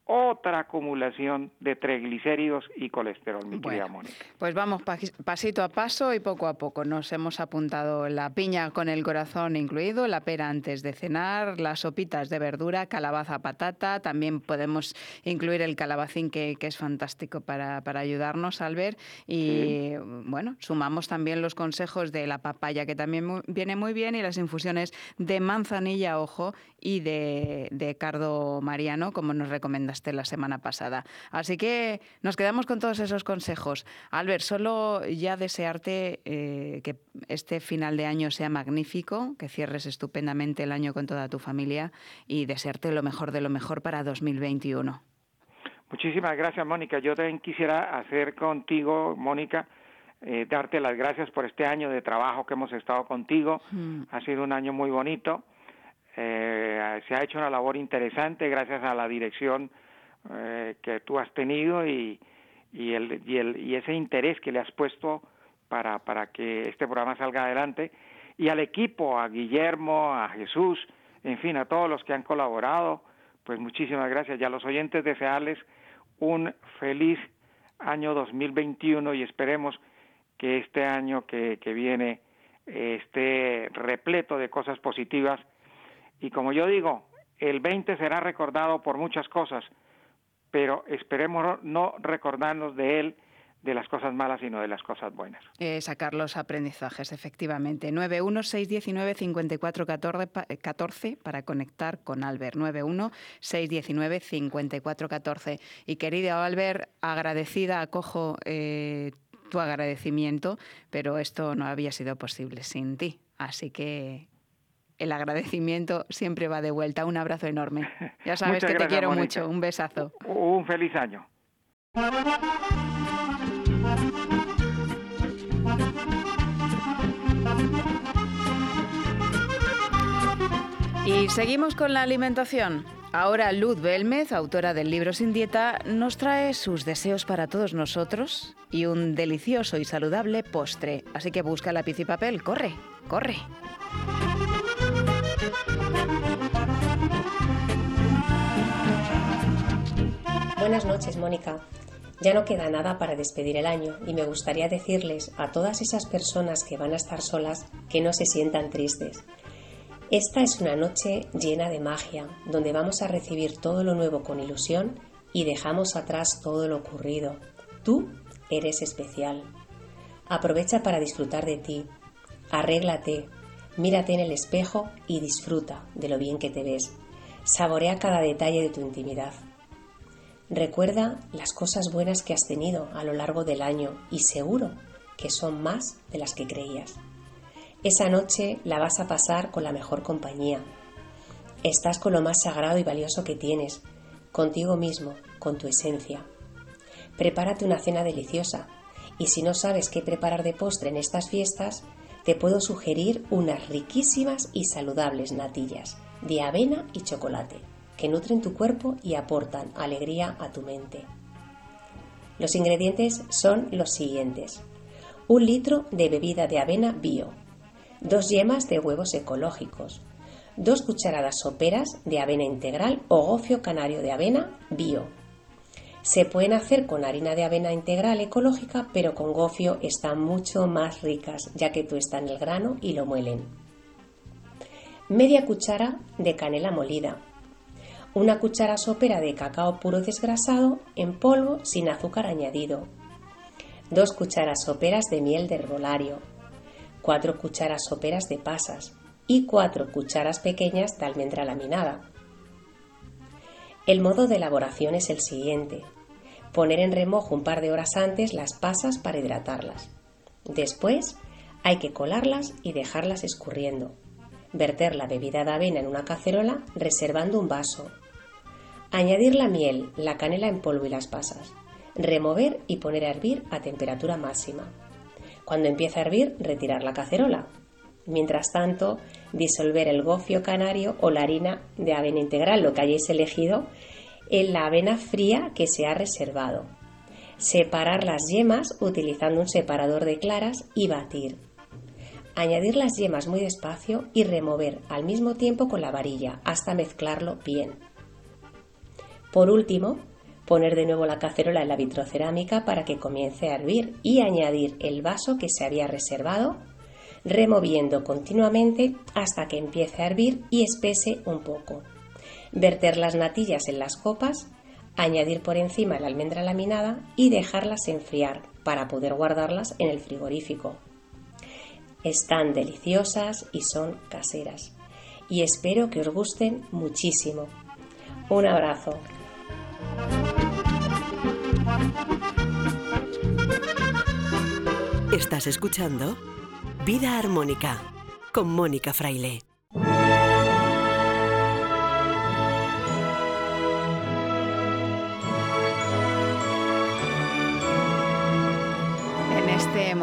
otra acumulación de triglicéridos y colesterol, mi querida Mónica. Pues vamos pasito a paso y poco a poco. Nos hemos apuntado la piña con el corazón incluido, la pera antes de cenar, las sopitas de verdura, calabaza, patata. También podemos incluir el calabacín, que, es fantástico para, para, ayudarnos al ver. Y bueno, sumamos también los consejos de la papaya, que también viene muy bien, y las infusiones de manzanilla, ojo, y de, de cardo mariano, como nos recomendaste la semana pasada. Así que nos quedamos con todos esos consejos. Albert, solo ya desearte eh, que este final de año sea magnífico, que cierres estupendamente el año con toda tu familia y desearte lo mejor de lo mejor para 2021. Muchísimas gracias, Mónica. Yo también quisiera hacer contigo, Mónica, eh, darte las gracias por este año de trabajo que hemos estado contigo. Mm. Ha sido un año muy bonito. Eh, se ha hecho una labor interesante gracias a la dirección eh, que tú has tenido y, y, el, y, el, y ese interés que le has puesto para, para que este programa salga adelante. Y al equipo, a Guillermo, a Jesús, en fin, a todos los que han colaborado, pues muchísimas gracias. Y a los oyentes desearles un feliz año 2021 y esperemos que este año que, que viene eh, esté repleto de cosas positivas. Y como yo digo, el 20 será recordado por muchas cosas, pero esperemos no recordarnos de él de las cosas malas, sino de las cosas buenas. Eh, sacar los aprendizajes, efectivamente. 916195414 para conectar con Albert. 916195414. Y querido Albert, agradecida, acojo eh, tu agradecimiento, pero esto no había sido posible sin ti. Así que el agradecimiento siempre va de vuelta. Un abrazo enorme. <laughs> Ya sabes que te quiero mucho. Un besazo. Un feliz año. Y seguimos con la alimentación. Ahora Luz Belmez, autora del libro Sin Dieta, nos trae sus deseos para todos nosotros y un delicioso y saludable postre. Así que busca lápiz y papel, corre, corre. Buenas noches, Mónica. Ya no queda nada para despedir el año y me gustaría decirles a todas esas personas que van a estar solas que no se sientan tristes. Esta es una noche llena de magia, donde vamos a recibir todo lo nuevo con ilusión y dejamos atrás todo lo ocurrido. Tú eres especial. Aprovecha para disfrutar de ti. Arréglate, mírate en el espejo y disfruta de lo bien que te ves. Saborea cada detalle de tu intimidad. Recuerda las cosas buenas que has tenido a lo largo del año y seguro que son más de las que creías. Esa noche la vas a pasar con la mejor compañía. Estás con lo más sagrado y valioso que tienes, contigo mismo, con tu esencia. Prepárate una cena deliciosa y si no sabes qué preparar de postre en estas fiestas, te puedo sugerir unas riquísimas y saludables natillas de avena y chocolate que nutren tu cuerpo y aportan alegría a tu mente. Los ingredientes son los siguientes. Un litro de bebida de avena bio, dos yemas de huevos ecológicos, dos cucharadas soperas de avena integral o gofio canario de avena bio. Se pueden hacer con harina de avena integral ecológica, pero con gofio están mucho más ricas, ya que en el grano y lo muelen. Media cuchara de canela molida, una cuchara sopera de cacao puro desgrasado en polvo sin azúcar añadido, dos cucharas soperas de miel de herbolario, cuatro cucharas soperas de pasas y cuatro cucharas pequeñas de almendra laminada. El modo de elaboración es el siguiente. Poner en remojo un par de horas antes las pasas para hidratarlas. Después hay que colarlas y dejarlas escurriendo. Verter la bebida de avena en una cacerola reservando un vaso Añadir la miel, la canela en polvo y las pasas. Remover y poner a hervir a temperatura máxima. Cuando empiece a hervir, retirar la cacerola. Mientras tanto, disolver el gofio canario o la harina de avena integral, lo que hayáis elegido, en la avena fría que se ha reservado. Separar las yemas utilizando un separador de claras y batir. Añadir las yemas muy despacio y remover al mismo tiempo con la varilla hasta mezclarlo bien. Por último, poner de nuevo la cacerola en la vitrocerámica para que comience a hervir y añadir el vaso que se había reservado, removiendo continuamente hasta que empiece a hervir y espese un poco. Verter las natillas en las copas, añadir por encima la almendra laminada y dejarlas enfriar para poder guardarlas en el frigorífico. Están deliciosas y son caseras. Y espero que os gusten muchísimo. Un abrazo. Estás escuchando Vida Armónica con Mónica Fraile.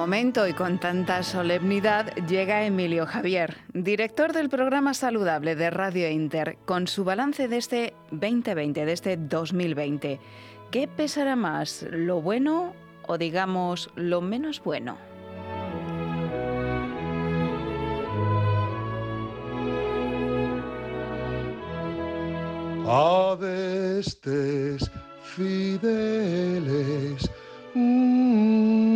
Momento y con tanta solemnidad llega Emilio Javier, director del programa Saludable de Radio Inter, con su balance de este 2020, de este 2020. ¿Qué pesará más, lo bueno o digamos lo menos bueno? Adestes fideles. Mm.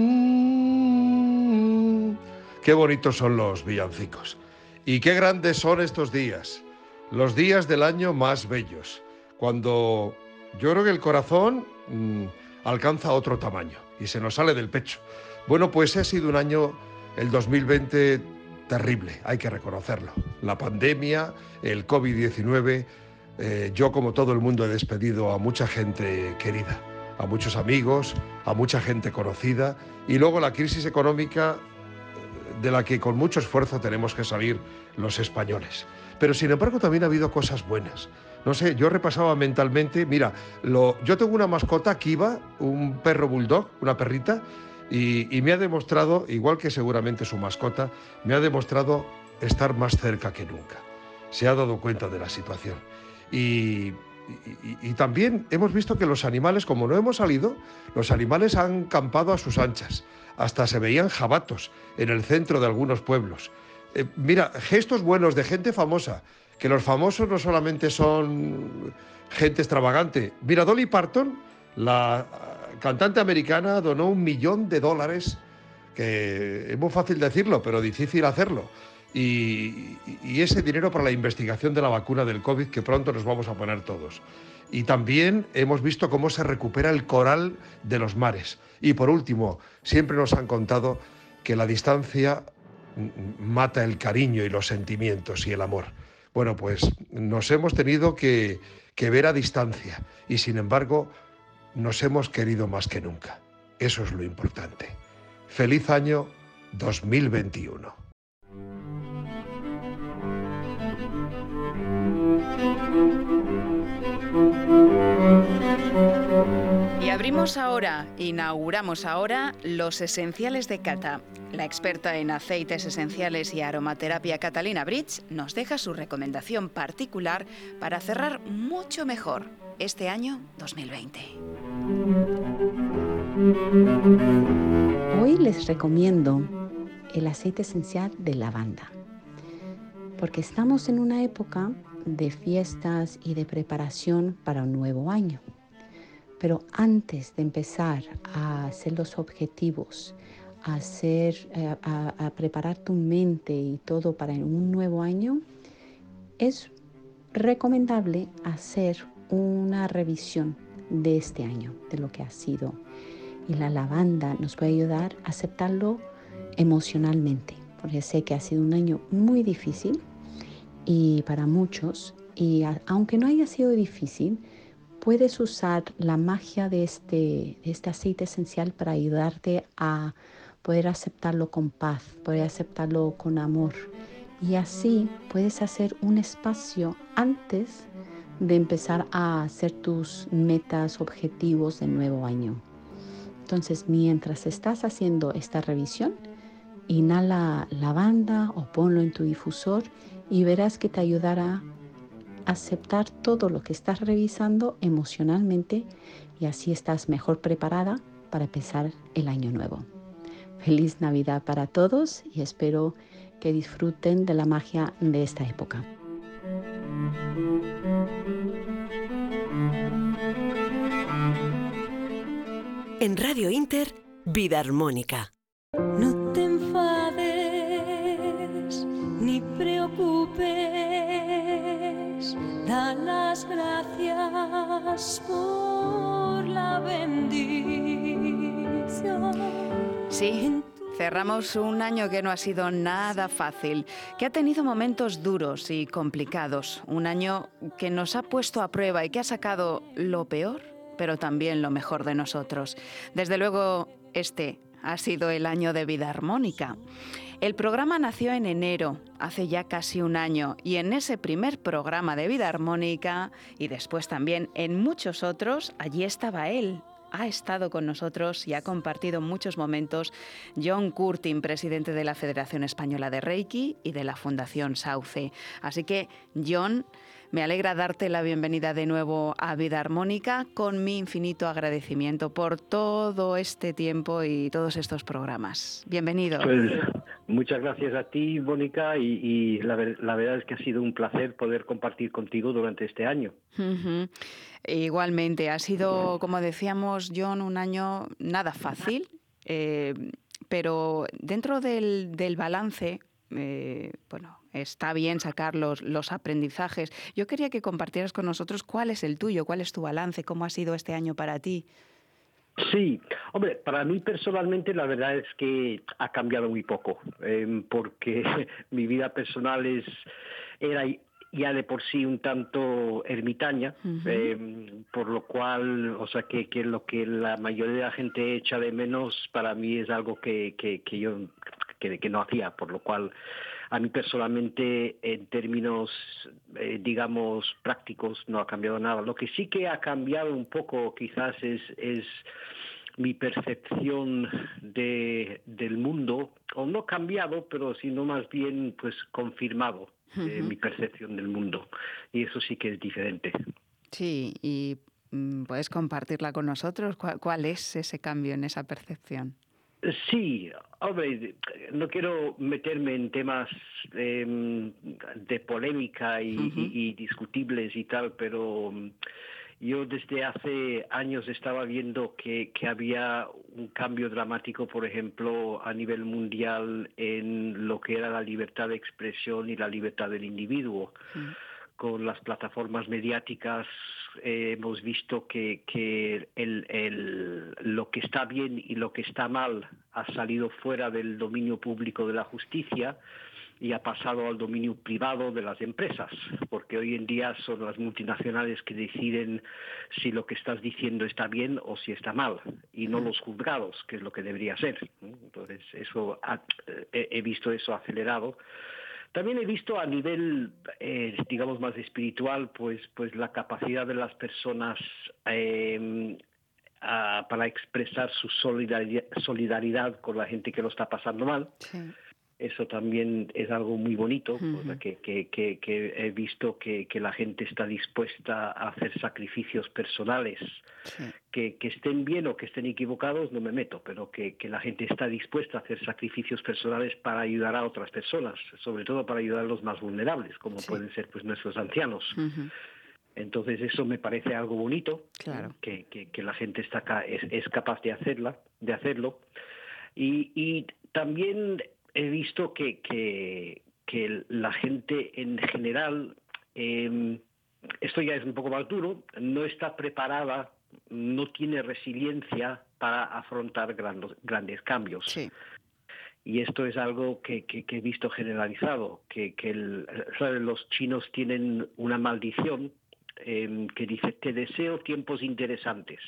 Qué bonitos son los villancicos. Y qué grandes son estos días. Los días del año más bellos. Cuando yo creo que el corazón mm, alcanza otro tamaño y se nos sale del pecho. Bueno, pues ha sido un año, el 2020, terrible, hay que reconocerlo. La pandemia, el COVID-19, eh, yo como todo el mundo he despedido a mucha gente querida, a muchos amigos, a mucha gente conocida y luego la crisis económica de la que con mucho esfuerzo tenemos que salir los españoles. Pero sin embargo también ha habido cosas buenas. No sé, yo repasaba mentalmente, mira, lo, yo tengo una mascota, Kiva, un perro bulldog, una perrita, y, me ha demostrado, igual que seguramente su mascota, me ha demostrado estar más cerca que nunca. Se ha dado cuenta de la situación. Y, y, también hemos visto que los animales, como no hemos salido, los animales han campado a sus anchas. Hasta se veían jabatos en el centro de algunos pueblos. Eh, mira, gestos buenos de gente famosa que los famosos no solamente son gente extravagante. Mira, Dolly Parton, la cantante americana, donó un millón de dólares, que es muy fácil decirlo, pero difícil hacerlo. Y, ese dinero para la investigación de la vacuna del COVID que pronto nos vamos a poner todos. Y también hemos visto cómo se recupera el coral de los mares. Y por último, siempre nos han contado que la distancia mata el cariño y los sentimientos y el amor. Bueno, pues nos hemos tenido que, ver a distancia y sin embargo nos hemos querido más que nunca. Eso es lo importante. Feliz año 2021. Abrimos ahora, inauguramos ahora los esenciales de Cata. La experta en aceites esenciales y aromaterapia Catalina Bridge nos deja su recomendación particular para cerrar mucho mejor este año 2020. Hoy les recomiendo el aceite esencial de lavanda, porque estamos en una época de fiestas y de preparación para un nuevo año. Pero antes de empezar a hacer los objetivos, a, hacer, eh, a, preparar tu mente y todo para un nuevo año, es recomendable hacer una revisión de este año, de lo que ha sido. Y la lavanda nos puede ayudar a aceptarlo emocionalmente, porque sé que ha sido un año muy difícil y para muchos, y aunque no haya sido difícil, puedes usar la magia de este, este aceite esencial para ayudarte a poder aceptarlo con paz, poder aceptarlo con amor. Y así puedes hacer un espacio antes de empezar a hacer tus metas, objetivos de nuevo año. Entonces, mientras estás haciendo esta revisión, inhala lavanda o ponlo en tu difusor y verás que te ayudará aceptar todo lo que estás revisando emocionalmente y así estás mejor preparada para empezar el año nuevo. Feliz Navidad para todos y espero que disfruten de la magia de esta época. En Radio Inter, Vida Armónica. Las gracias por la bendición. Sí. Cerramos un año que no ha sido nada fácil, que ha tenido momentos duros y complicados, un año que nos ha puesto a prueba y que ha sacado lo peor, pero también lo mejor de nosotros. Desde luego, este ha sido el año de vida armónica. El programa nació en enero, hace ya casi un año, y en ese primer programa de vida armónica, y después también en muchos otros, allí estaba él, ha estado con nosotros y ha compartido muchos momentos John Curtin, presidente de la Federación Española de Reiki y de la Fundación Sauce. Así que, John, me alegra darte la bienvenida de nuevo a Vida Armónica con mi infinito agradecimiento por todo este tiempo y todos estos programas. Bienvenido. Pues muchas gracias a ti, Mónica, y, la, verdad es que ha sido un placer poder compartir contigo durante este año. Igualmente, ha sido, como decíamos, John, un año nada fácil, eh, pero dentro del, balance, eh, bueno, está bien sacar los, los, aprendizajes. Yo quería que compartieras con nosotros cuál es el tuyo, cuál es tu balance, cómo ha sido este año para ti. Sí, hombre, para mí personalmente la verdad es que ha cambiado muy poco, em, porque <laughs> mi vida personal es era ya de por sí un tanto ermitaña, em, por lo cual, o sea, que, que, lo que la mayoría de la gente echa de menos para mí es algo que, que, que yo que, que no hacía, por lo cual a mí personalmente, en términos, eh, digamos, prácticos, no ha cambiado nada. Lo que sí que ha cambiado un poco quizás es, es mi percepción de, del mundo, o no cambiado, pero sino más bien pues confirmado eh, mi percepción del mundo. Y eso sí que es diferente. Sí, y mm, puedes compartirla con nosotros. ¿Cuál es ese cambio en esa percepción? Sí, hombre, no quiero meterme en temas em, de polémica y, discutibles y tal, pero mm, yo desde hace años estaba viendo que, había un cambio dramático, por ejemplo, a nivel mundial en lo que era la libertad de expresión y la libertad del individuo. Con las plataformas mediáticas eh, hemos visto que, que el, lo que está bien y lo que está mal ha salido fuera del dominio público de la justicia y ha pasado al dominio privado de las empresas, porque hoy en día son las multinacionales que deciden si lo que estás diciendo está bien o si está mal, y no los juzgados, que es lo que debería ser. Entonces, eso he visto eso acelerado también he visto a nivel, eh, digamos, más espiritual, pues, pues la capacidad de las personas eh, para expresar su solidaridad, solidaridad, con la gente que lo está pasando mal. Eso también es algo muy bonito, que, que, he visto que, la gente está dispuesta a hacer sacrificios personales. Que, estén bien o que estén equivocados, no me meto, pero que, la gente está dispuesta a hacer sacrificios personales para ayudar a otras personas, sobre todo para ayudar a los más vulnerables, como pueden ser pues nuestros ancianos. Entonces eso me parece algo bonito, que, la gente está es, es, capaz de hacerla, de hacerlo. Y, y también he visto que, que, la gente en general, em, esto ya es un poco más duro, no está preparada, no tiene resiliencia para afrontar grandes cambios. Y esto es algo que, he visto generalizado, que, los chinos tienen una maldición Que dice, te deseo tiempos interesantes.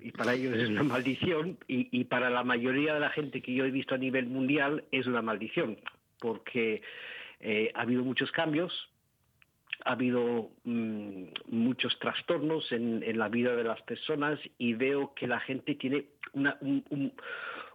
Y para ellos es una maldición y, para la mayoría de la gente que yo he visto a nivel mundial es una maldición, porque eh, ha habido muchos cambios, ha habido mm, muchos trastornos en, la vida de las personas y veo que la gente tiene una, un,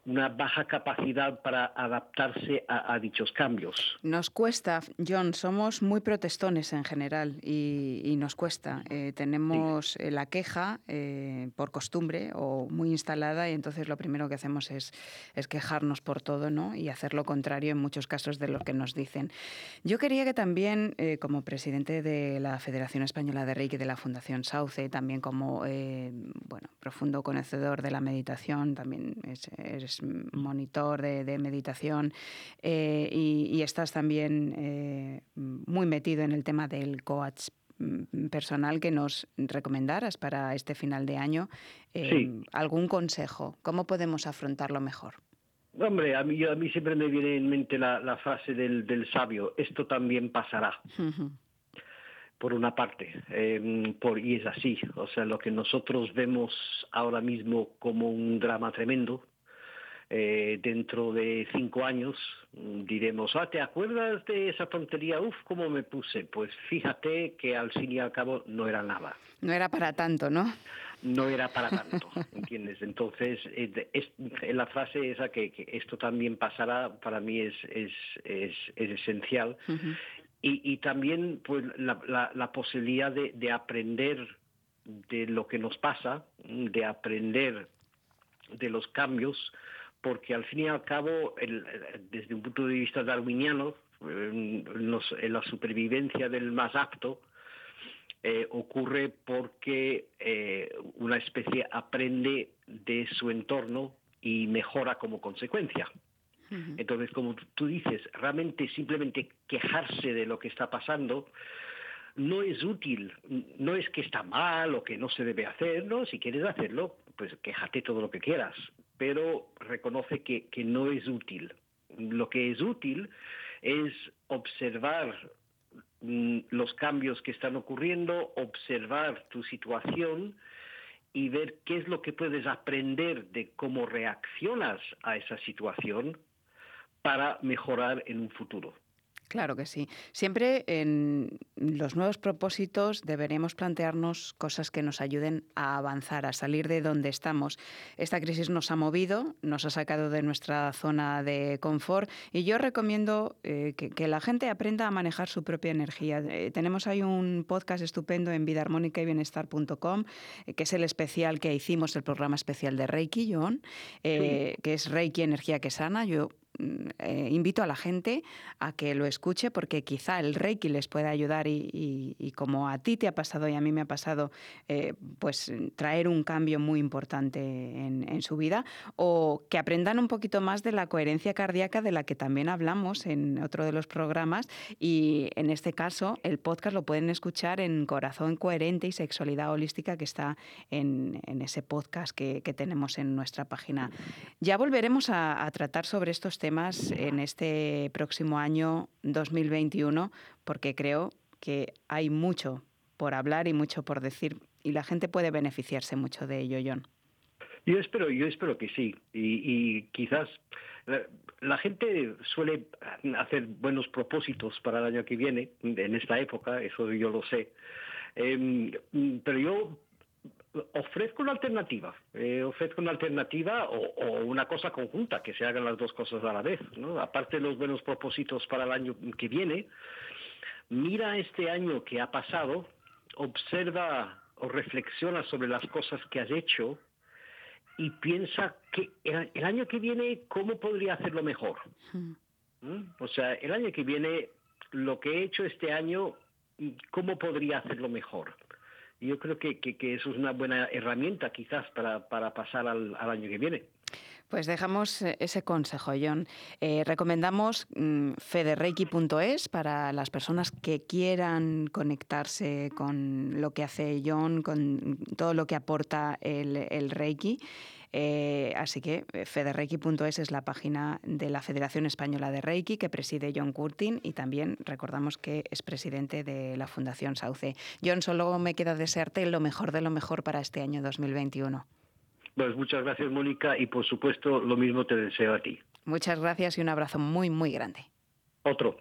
una baja capacidad para adaptarse a, dichos cambios. Nos cuesta, John, somos muy protestones en general y, nos cuesta. Eh, tenemos eh, la queja eh, por costumbre o muy instalada y entonces lo primero que hacemos es, es quejarnos por todo ¿no? y hacer lo contrario en muchos casos de lo que nos dicen. Yo quería que también, como presidente de la Federación Española de Reiki de la Fundación Sauce, también como bueno, profundo conocedor de la meditación, también eres monitor de, meditación eh, y, estás también eh, muy metido en el tema del coach mm, personal que nos recomendaras para este final de año. Eh, ¿Algún consejo? ¿Cómo podemos afrontarlo mejor? Hombre, a mí, a mí siempre me viene en mente la, frase del, sabio, esto también pasará. por una parte, por, y es así, o sea, lo que nosotros vemos ahora mismo como un drama tremendo, eh, dentro de cinco años diremos, ah, ¿te acuerdas de esa tontería? Uf, ¿cómo me puse? Pues fíjate que al fin y al cabo no era nada. No era para tanto, ¿no? No era para tanto, ¿entiendes? Entonces, es, la frase esa que, esto también pasará, para mí es, es, es, esencial. y, y, también pues, la, la, posibilidad de, de aprender de lo que nos pasa, de aprender de los cambios, porque al fin y al cabo, desde un punto de vista darwiniano, la supervivencia del más apto eh, ocurre porque eh, una especie aprende de su entorno y mejora como consecuencia. Entonces, como tú dices, realmente simplemente quejarse de lo que está pasando no es útil, no es que está mal o que no se debe hacer, no, si quieres hacerlo, pues quéjate todo lo que quieras, pero reconoce que, que no es útil. Lo que es útil es observar mm, los cambios que están ocurriendo, observar tu situación y ver qué es lo que puedes aprender de cómo reaccionas a esa situación para mejorar en un futuro. Claro que sí. Siempre en los nuevos propósitos deberemos plantearnos cosas que nos ayuden a avanzar, a salir de donde estamos. Esta crisis nos ha movido, nos ha sacado de nuestra zona de confort y yo recomiendo eh, que, la gente aprenda a manejar su propia energía. Eh, tenemos ahí un podcast estupendo en vidaarmónica y bienestar.com, eh, que es el especial que hicimos, el programa especial de Reiki, John, que es Reiki Energía que Sana. Yo eh, invito a la gente a que lo escuche porque quizá el Reiki les pueda ayudar y, como a ti te ha pasado y a mí me ha pasado, eh, pues traer un cambio muy importante en, su vida o que aprendan un poquito más de la coherencia cardíaca de la que también hablamos en otro de los programas y en este caso el podcast lo pueden escuchar en Corazón Coherente y Sexualidad Holística que está en, ese podcast que, tenemos en nuestra página. Ya volveremos a, a tratar sobre estos temas temas en este próximo año 2021 porque creo que hay mucho por hablar y mucho por decir y la gente puede beneficiarse mucho de ello, John. Yo espero, yo espero que sí. Y, quizás la, gente suele hacer buenos propósitos para el año que viene, en esta época, eso yo lo sé. Em, pero yo ofrezco una alternativa, eh, ofrezco una alternativa o, una cosa conjunta, que se hagan las dos cosas a la vez, ¿no? Aparte de los buenos propósitos para el año que viene, mira este año que ha pasado, observa o reflexiona sobre las cosas que has hecho y piensa que el, año que viene, ¿cómo podría hacerlo mejor? ¿Mm? O sea, el año que viene, lo que he hecho este año, ¿cómo podría hacerlo mejor? Yo creo que, eso es una buena herramienta quizás para, pasar al, año que viene. Pues dejamos eh, ese consejo, John. Eh, recomendamos mm, federeiki.es para las personas que quieran conectarse con lo que hace John, con todo lo que aporta el, Reiki. Eh, así que federeiki.es es la página de la Federación Española de Reiki que preside John Curtin y también recordamos que es presidente de la Fundación Sauce. John, solo me queda desearte lo mejor de lo mejor para este año 2021. Pues muchas gracias, Mónica, y por supuesto lo mismo te deseo a ti. Muchas gracias y un abrazo muy, muy grande. Otro.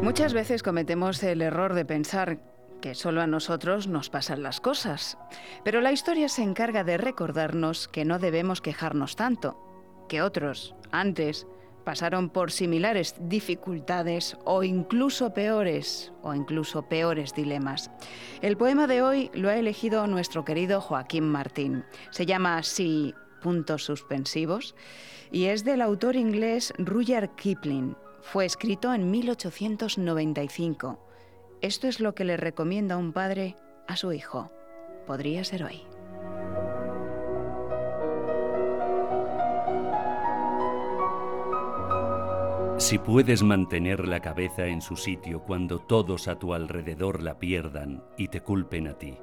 Muchas veces cometemos el error de pensar que solo a nosotros nos pasan las cosas, pero la historia se encarga de recordarnos que no debemos quejarnos tanto, que otros, antes, pasaron por similares dificultades o incluso peores, o incluso peores dilemas. El poema de hoy lo ha elegido nuestro querido Joaquín Martín. Se llama así puntos suspensivos y es del autor inglés Rudyard Kipling fue escrito en 1895. Esto es lo que le recomienda un padre a su hijo. Podría ser hoy. Si puedes mantener la cabeza en su sitio cuando todos a tu alrededor la pierdan y te culpen a ti.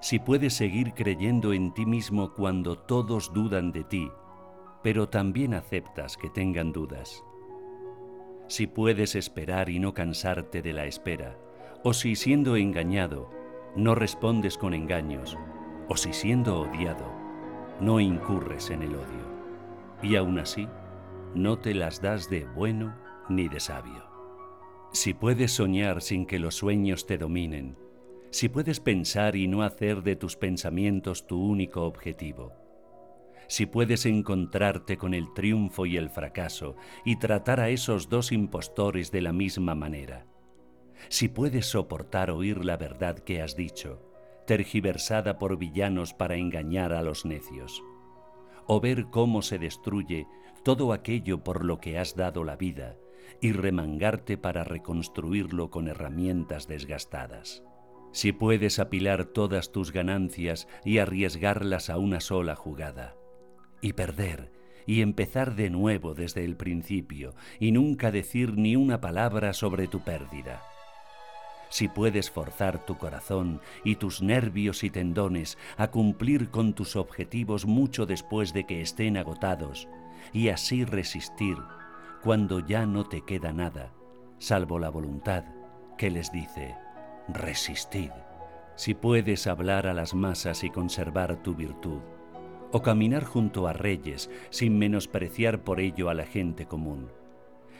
Si puedes seguir creyendo en ti mismo cuando todos dudan de ti, pero también aceptas que tengan dudas si puedes esperar y no cansarte de la espera, o si siendo engañado, no respondes con engaños, o si siendo odiado, no incurres en el odio, y aún así, no te las das de bueno ni de sabio. Si puedes soñar sin que los sueños te dominen, si puedes pensar y no hacer de tus pensamientos tu único objetivo, si puedes encontrarte con el triunfo y el fracaso y tratar a esos dos impostores de la misma manera, si puedes soportar oír la verdad que has dicho, tergiversada por villanos para engañar a los necios, o ver cómo se destruye todo aquello por lo que has dado la vida y remangarte para reconstruirlo con herramientas desgastadas. Si puedes apilar todas tus ganancias y arriesgarlas a una sola jugada, y perder y empezar de nuevo desde el principio y nunca decir ni una palabra sobre tu pérdida. Si puedes forzar tu corazón y tus nervios y tendones a cumplir con tus objetivos mucho después de que estén agotados y así resistir cuando ya no te queda nada, salvo la voluntad que les dice, resistid. Si puedes hablar a las masas y conservar tu virtud, o caminar junto a reyes sin menospreciar por ello a la gente común.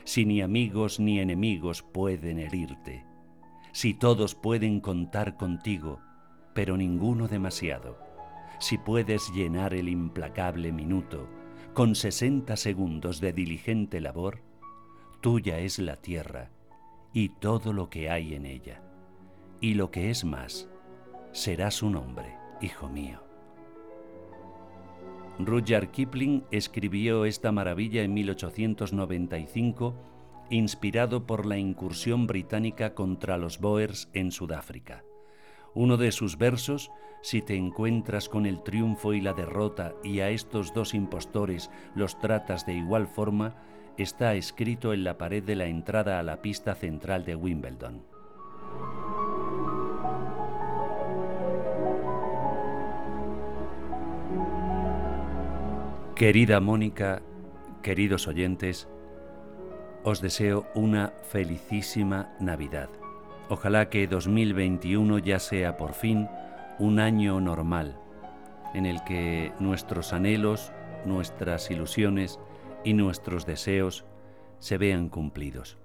Si ni amigos ni enemigos pueden herirte, si todos pueden contar contigo, pero ninguno demasiado, si puedes llenar el implacable minuto con sesenta segundos de diligente labor, tuya es la tierra y todo lo que hay en ella, y lo que es más, será su nombre, hijo mío. Rudyard Kipling escribió esta maravilla en 1895, inspirado por la incursión británica contra los Boers en Sudáfrica. Uno de sus versos, si te encuentras con el triunfo y la derrota y a estos dos impostores los tratas de igual forma, está escrito en la pared de la entrada a la pista central de Wimbledon. Querida Mónica, queridos oyentes, os deseo una felicísima Navidad. Ojalá que 2021 ya sea por fin un año normal, en el que nuestros anhelos, nuestras ilusiones y nuestros deseos se vean cumplidos.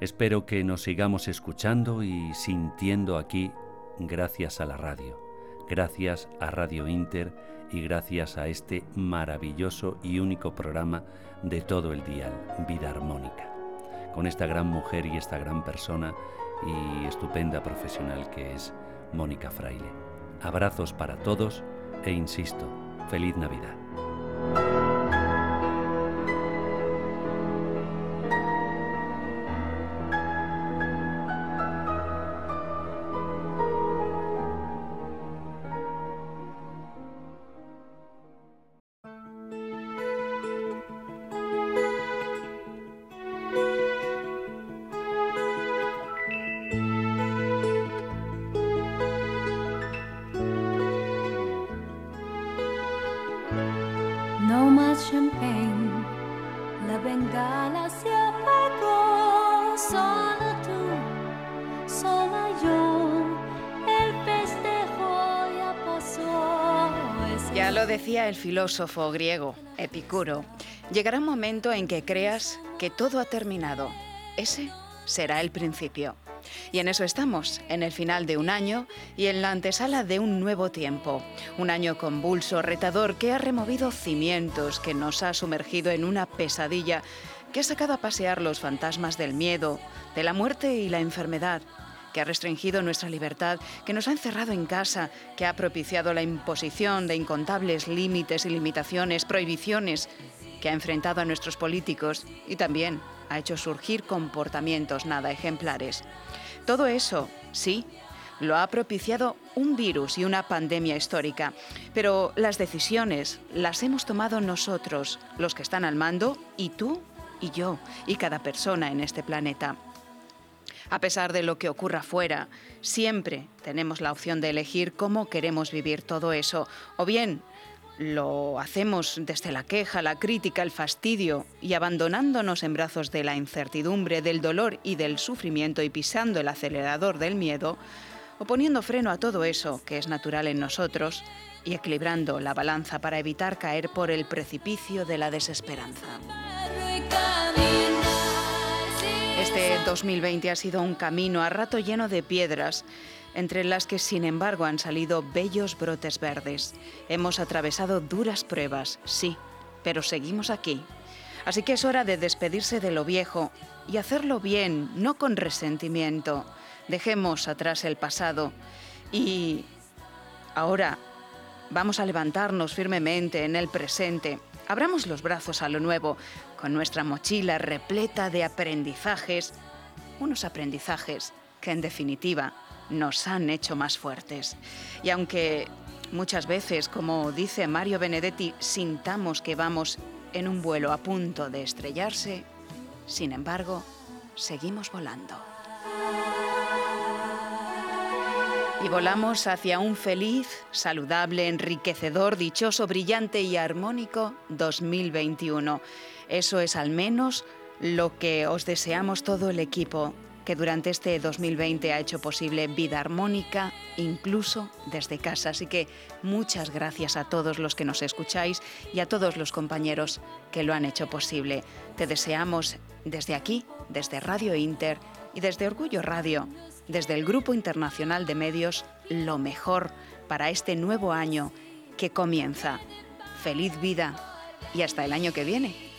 Espero que nos sigamos escuchando y sintiendo aquí gracias a la radio, gracias a Radio Inter y gracias a este maravilloso y único programa de todo el día, Vida Armónica, con esta gran mujer y esta gran persona y estupenda profesional que es Mónica Fraile. Abrazos para todos e insisto, feliz Navidad. Filósofo griego Epicuro, llegará un momento en que creas que todo ha terminado. Ese será el principio. Y en eso estamos, en el final de un año y en la antesala de un nuevo tiempo. Un año convulso, retador, que ha removido cimientos, que nos ha sumergido en una pesadilla, que ha sacado a pasear los fantasmas del miedo, de la muerte y la enfermedad, que ha restringido nuestra libertad, que nos ha encerrado en casa, que ha propiciado la imposición de incontables límites y limitaciones, prohibiciones, que ha enfrentado a nuestros políticos y también ha hecho surgir comportamientos nada ejemplares. Todo eso, sí, lo ha propiciado un virus y una pandemia histórica, pero las decisiones las hemos tomado nosotros, los que están al mando, y tú y yo, y cada persona en este planeta. A pesar de lo que ocurra fuera, siempre tenemos la opción de elegir cómo queremos vivir todo eso, o bien lo hacemos desde la queja, la crítica, el fastidio y abandonándonos en brazos de la incertidumbre, del dolor y del sufrimiento y pisando el acelerador del miedo, o poniendo freno a todo eso que es natural en nosotros y equilibrando la balanza para evitar caer por el precipicio de la desesperanza. Este 2020 ha sido un camino a rato lleno de piedras, entre las que sin embargo han salido bellos brotes verdes. Hemos atravesado duras pruebas, sí, pero seguimos aquí. Así que es hora de despedirse de lo viejo y hacerlo bien, no con resentimiento. Dejemos atrás el pasado y ahora vamos a levantarnos firmemente en el presente. Abramos los brazos a lo nuevo, con nuestra mochila repleta de aprendizajes, unos aprendizajes que en definitiva nos han hecho más fuertes. Y aunque muchas veces, como dice Mario Benedetti, sintamos que vamos en un vuelo a punto de estrellarse, sin embargo, seguimos volando. Y volamos hacia un feliz, saludable, enriquecedor, dichoso, brillante y armónico 2021. Eso es al menos lo que os deseamos todo el equipo que durante este 2020 ha hecho posible vida armónica, incluso desde casa. Así que muchas gracias a todos los que nos escucháis y a todos los compañeros que lo han hecho posible. Te deseamos desde aquí, desde Radio Inter y desde Orgullo Radio, desde el Grupo Internacional de Medios, lo mejor para este nuevo año que comienza. Feliz vida y hasta el año que viene.